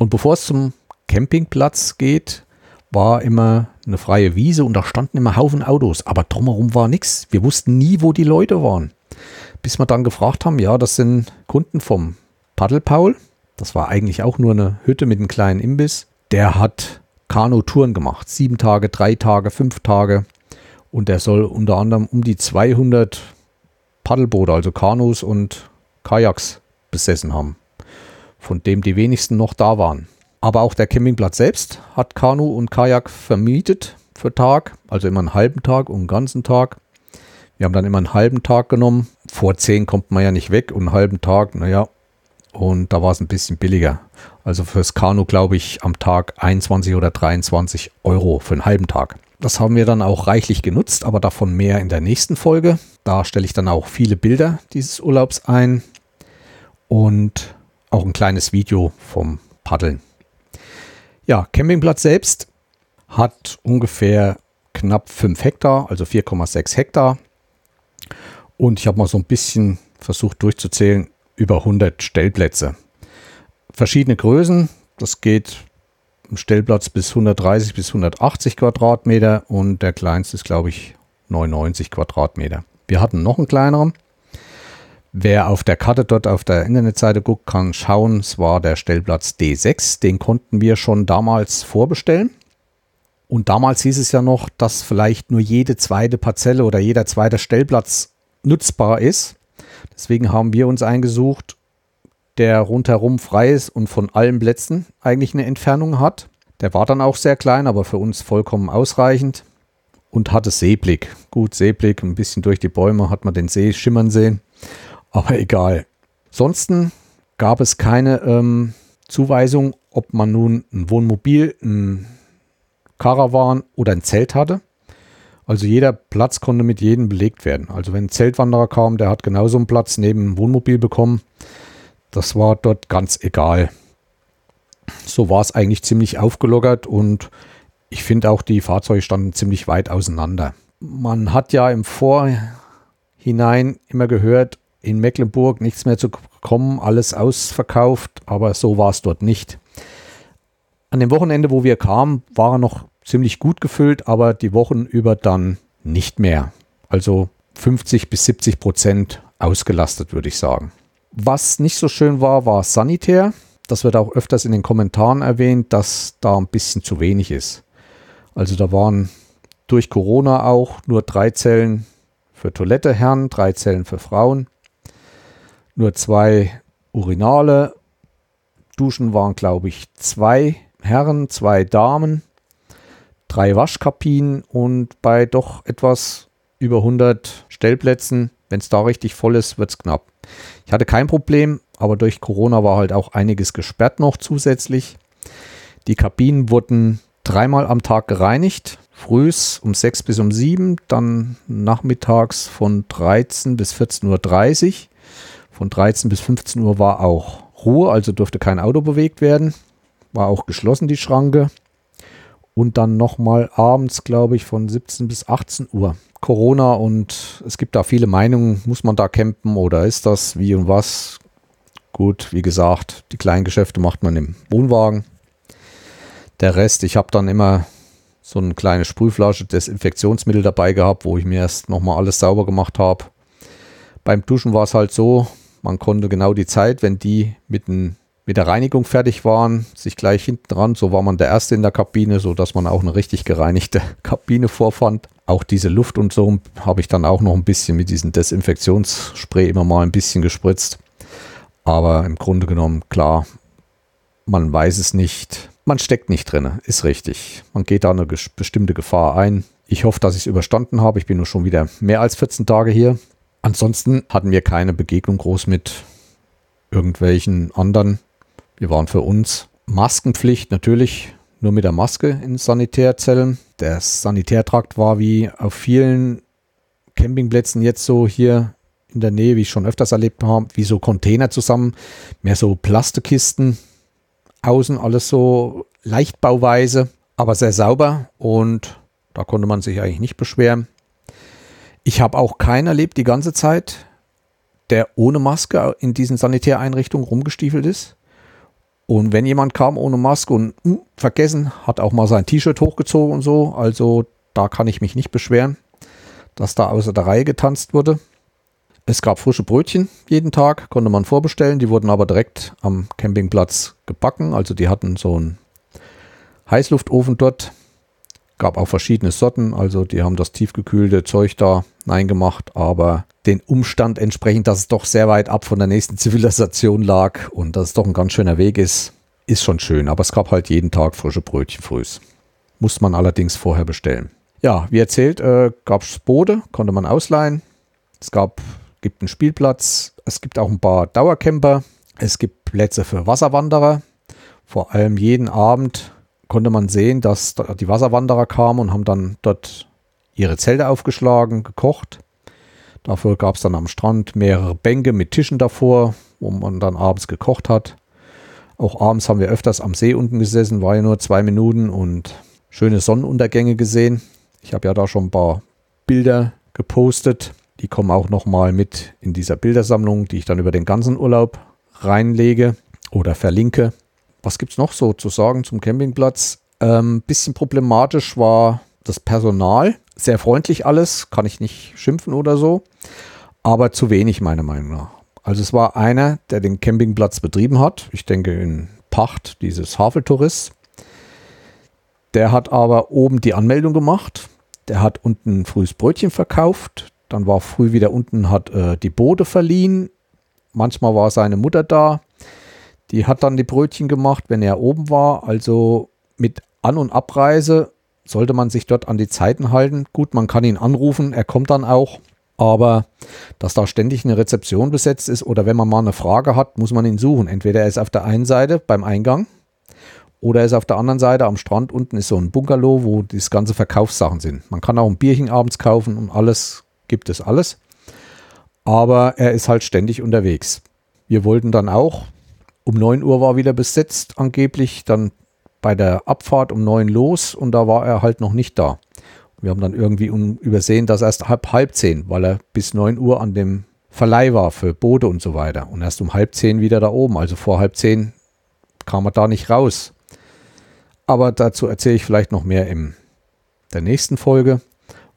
Und bevor es zum Campingplatz geht, war immer eine freie Wiese und da standen immer Haufen Autos, aber drumherum war nichts. Wir wussten nie, wo die Leute waren. Bis wir dann gefragt haben, ja, das sind Kunden vom Paddelpaul. Das war eigentlich auch nur eine Hütte mit einem kleinen Imbiss. Der hat Kanu-Touren gemacht. Sieben Tage, drei Tage, fünf Tage. Und er soll unter anderem um die 200 Paddelboote, also Kanus und Kajaks besessen haben. Von dem die wenigsten noch da waren. Aber auch der Campingplatz selbst hat Kanu und Kajak vermietet für Tag. Also immer einen halben Tag und einen ganzen Tag. Wir haben dann immer einen halben Tag genommen. Vor 10 kommt man ja nicht weg und einen halben Tag, naja. Und da war es ein bisschen billiger. Also fürs Kanu glaube ich am Tag 21 oder 23 Euro für einen halben Tag. Das haben wir dann auch reichlich genutzt, aber davon mehr in der nächsten Folge. Da stelle ich dann auch viele Bilder dieses Urlaubs ein und auch ein kleines Video vom Paddeln. Ja, Campingplatz selbst hat ungefähr knapp 5 Hektar, also 4,6 Hektar. Und ich habe mal so ein bisschen versucht durchzuzählen, über 100 Stellplätze. Verschiedene Größen, das geht im Stellplatz bis 130 bis 180 Quadratmeter und der kleinste ist, glaube ich, 99 Quadratmeter. Wir hatten noch einen kleineren. Wer auf der Karte dort auf der Internetseite guckt, kann schauen, es war der Stellplatz D6. Den konnten wir schon damals vorbestellen. Und damals hieß es ja noch, dass vielleicht nur jede zweite Parzelle oder jeder zweite Stellplatz nutzbar ist. Deswegen haben wir uns eingesucht, der rundherum frei ist und von allen Plätzen eigentlich eine Entfernung hat. Der war dann auch sehr klein, aber für uns vollkommen ausreichend und hatte Seeblick. Gut, Seeblick, ein bisschen durch die Bäume hat man den See schimmern sehen, aber egal. Ansonsten gab es keine ähm, Zuweisung, ob man nun ein Wohnmobil, ein Caravan oder ein Zelt hatte. Also jeder Platz konnte mit jedem belegt werden. Also wenn ein Zeltwanderer kam, der hat genauso einen Platz neben dem Wohnmobil bekommen. Das war dort ganz egal. So war es eigentlich ziemlich aufgelockert und ich finde auch, die Fahrzeuge standen ziemlich weit auseinander. Man hat ja im Vorhinein immer gehört, in Mecklenburg nichts mehr zu kommen, alles ausverkauft, aber so war es dort nicht. An dem Wochenende, wo wir kamen, war er noch ziemlich gut gefüllt, aber die Wochen über dann nicht mehr. Also 50 bis 70 Prozent ausgelastet, würde ich sagen. Was nicht so schön war, war Sanitär. Das wird auch öfters in den Kommentaren erwähnt, dass da ein bisschen zu wenig ist. Also da waren durch Corona auch nur drei Zellen für Toilette Herren, drei Zellen für Frauen, nur zwei Urinale. Duschen waren, glaube ich, zwei Herren, zwei Damen, drei Waschkabinen und bei doch etwas über 100 Stellplätzen, wenn es da richtig voll ist, wird es knapp. Ich hatte kein Problem, aber durch Corona war halt auch einiges gesperrt noch zusätzlich. Die Kabinen wurden dreimal am Tag gereinigt. Frühs um 6 bis um 7, dann nachmittags von 13 bis 14.30 Uhr. Von 13 bis 15 Uhr war auch Ruhe, also durfte kein Auto bewegt werden. War auch geschlossen die Schranke. Und dann nochmal abends, glaube ich, von 17 bis 18 Uhr. Corona und es gibt da viele Meinungen, muss man da campen oder ist das wie und was? Gut, wie gesagt, die kleinen Geschäfte macht man im Wohnwagen. Der Rest, ich habe dann immer so eine kleine Sprühflasche Desinfektionsmittel dabei gehabt, wo ich mir erst nochmal alles sauber gemacht habe. Beim Duschen war es halt so, man konnte genau die Zeit, wenn die mit, ein, mit der Reinigung fertig waren, sich gleich hinten dran, so war man der Erste in der Kabine, sodass man auch eine richtig gereinigte <laughs> Kabine vorfand. Auch diese Luft und so habe ich dann auch noch ein bisschen mit diesem Desinfektionsspray immer mal ein bisschen gespritzt. Aber im Grunde genommen, klar, man weiß es nicht, man steckt nicht drin, ist richtig. Man geht da eine bestimmte Gefahr ein. Ich hoffe, dass ich es überstanden habe. Ich bin nur schon wieder mehr als 14 Tage hier. Ansonsten hatten wir keine Begegnung groß mit irgendwelchen anderen. Wir waren für uns Maskenpflicht natürlich nur mit der Maske in Sanitärzellen. Der Sanitärtrakt war wie auf vielen Campingplätzen jetzt so hier in der Nähe, wie ich schon öfters erlebt habe, wie so Container zusammen, mehr so Plastikkisten, Außen alles so Leichtbauweise, aber sehr sauber und da konnte man sich eigentlich nicht beschweren. Ich habe auch keinen erlebt die ganze Zeit, der ohne Maske in diesen Sanitäreinrichtungen rumgestiefelt ist. Und wenn jemand kam ohne Maske und mh, hm, vergessen, hat auch mal sein T-Shirt hochgezogen und so. Also da kann ich mich nicht beschweren, dass da außer der Reihe getanzt wurde. Es gab frische Brötchen jeden Tag, konnte man vorbestellen. Die wurden aber direkt am Campingplatz gebacken. Also die hatten so einen Heißluftofen dort. Gab auch verschiedene Sorten. Also die haben das tiefgekühlte Zeug da reingemacht. Aber den Umstand entsprechend, dass es doch sehr weit ab von der nächsten <laughs> Zivilisation lag und dass es doch ein ganz schöner Weg ist, ist schon schön. Aber es gab halt jeden Tag frische Brötchen frühs. Musste man allerdings vorher bestellen. Ja, wie erzählt, äh, gab es Boote, konnte man ausleihen. Es gab gibt einen Spielplatz, es gibt auch ein paar Dauercamper, es gibt Plätze für Wasserwanderer. Vor allem jeden Abend konnte man sehen, dass die Wasserwanderer kamen und haben dann dort ihre Zelte aufgeschlagen, gekocht. Dafür gab es dann am Strand mehrere Bänke mit Tischen davor, wo man dann abends gekocht hat. Auch abends haben wir öfters am See unten gesessen, war ja nur zwei Minuten und schöne Sonnenuntergänge gesehen. Ich habe ja da schon ein paar Bilder gepostet. Die kommen auch nochmal mit in dieser Bildersammlung, die ich dann über den ganzen Urlaub reinlege oder verlinke. Was gibt es noch so zu sagen zum Campingplatz? Ähm, bisschen problematisch war das Personal. Sehr freundlich alles, kann ich nicht schimpfen oder so, aber zu wenig meiner Meinung nach. Also es war einer, der den Campingplatz betrieben hat. Ich denke in Pacht dieses Haveltourist. Der hat aber oben die Anmeldung gemacht. Der hat unten frühes Brötchen verkauft. Dann war früh wieder unten, hat äh, die Boote verliehen. Manchmal war seine Mutter da. Die hat dann die Brötchen gemacht, wenn er oben war. Also mit An- und Abreise sollte man sich dort an die Zeiten halten. Gut, man kann ihn anrufen, er kommt dann auch. Aber dass da ständig eine Rezeption besetzt ist oder wenn man mal eine Frage hat, muss man ihn suchen. Entweder er ist auf der einen Seite beim Eingang oder er ist auf der anderen Seite am Strand. Unten ist so ein Bungalow, wo das ganze Verkaufssachen sind. Man kann auch ein Bierchen abends kaufen und alles gibt es alles. Aber er ist halt ständig unterwegs. Wir wollten dann auch, um 9 Uhr war wieder besetzt angeblich, dann bei der Abfahrt um 9 los und da war er halt noch nicht da. Wir haben dann irgendwie übersehen, dass erst halb, halb zehn, weil er bis 9 Uhr an dem Verleih war für Boote und so weiter. Und erst um halb zehn wieder da oben. Also vor halb zehn kam er da nicht raus. Aber dazu erzähle ich vielleicht noch mehr in der nächsten Folge,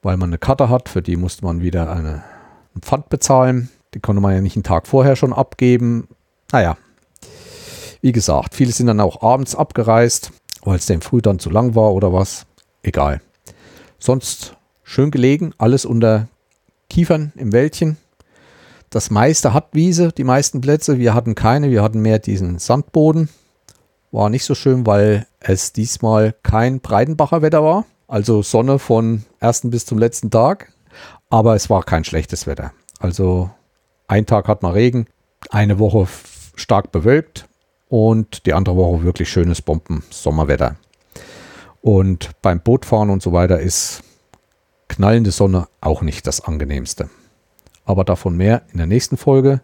weil man eine Karte hat, für die musste man wieder eine, einen Pfand bezahlen. Die konnte man ja nicht einen Tag vorher schon abgeben. Naja, wie gesagt, viele sind dann auch abends abgereist, weil es dem früh dann zu lang war oder was. Egal. Sonst schön gelegen, alles unter Kiefern im Wäldchen. Das meiste hat Wiese, die meisten Plätze. Wir hatten keine, wir hatten mehr diesen Sandboden. War nicht so schön, weil es diesmal kein Breitenbacher Wetter war. Also Sonne von ersten bis zum letzten Tag. Aber es war kein schlechtes Wetter. Also ein Tag hat man Regen, eine Woche stark bewölkt und die andere Woche wirklich schönes Bomben-Sommerwetter. Und beim Bootfahren und so weiter ist knallende Sonne auch nicht das angenehmste. Aber davon mehr in der nächsten Folge.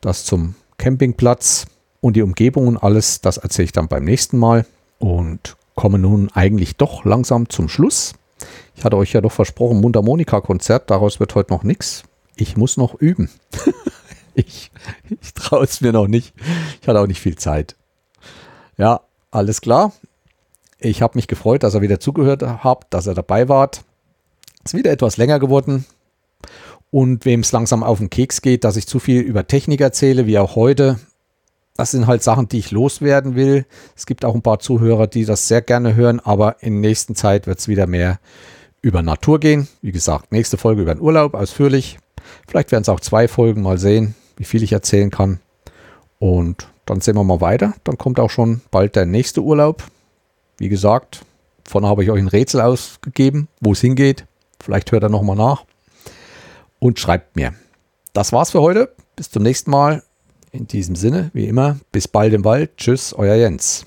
Das zum Campingplatz und die Umgebung und alles, das erzähle ich dann beim nächsten Mal. Und komme nun eigentlich doch langsam zum Schluss. Ich hatte euch ja doch versprochen, Mundharmonika-Konzert, daraus wird heute noch nichts. Ich muss noch üben. <laughs> ich ich traue es mir noch nicht. Ich hatte auch nicht viel Zeit. Ja, alles klar. Ich habe mich gefreut, dass ihr wieder zugehört habt, dass ihr dabei wart. Ist wieder etwas länger geworden. Und wem es langsam auf den Keks geht, dass ich zu viel über Technik erzähle, wie auch heute, das sind halt Sachen, die ich loswerden will. Es gibt auch ein paar Zuhörer, die das sehr gerne hören, aber in nächster Zeit wird es wieder mehr über Natur gehen. Wie gesagt, nächste Folge über den Urlaub ausführlich. Vielleicht werden es auch zwei Folgen, mal sehen, wie viel ich erzählen kann. Und dann sehen wir mal weiter. Dann kommt auch schon bald der nächste Urlaub. Wie gesagt, vorne habe ich euch ein Rätsel ausgegeben, wo es hingeht. Vielleicht hört er nochmal nach und schreibt mir. Das war's für heute. Bis zum nächsten Mal. In diesem Sinne, wie immer, bis bald im Wald. Tschüss, euer Jens.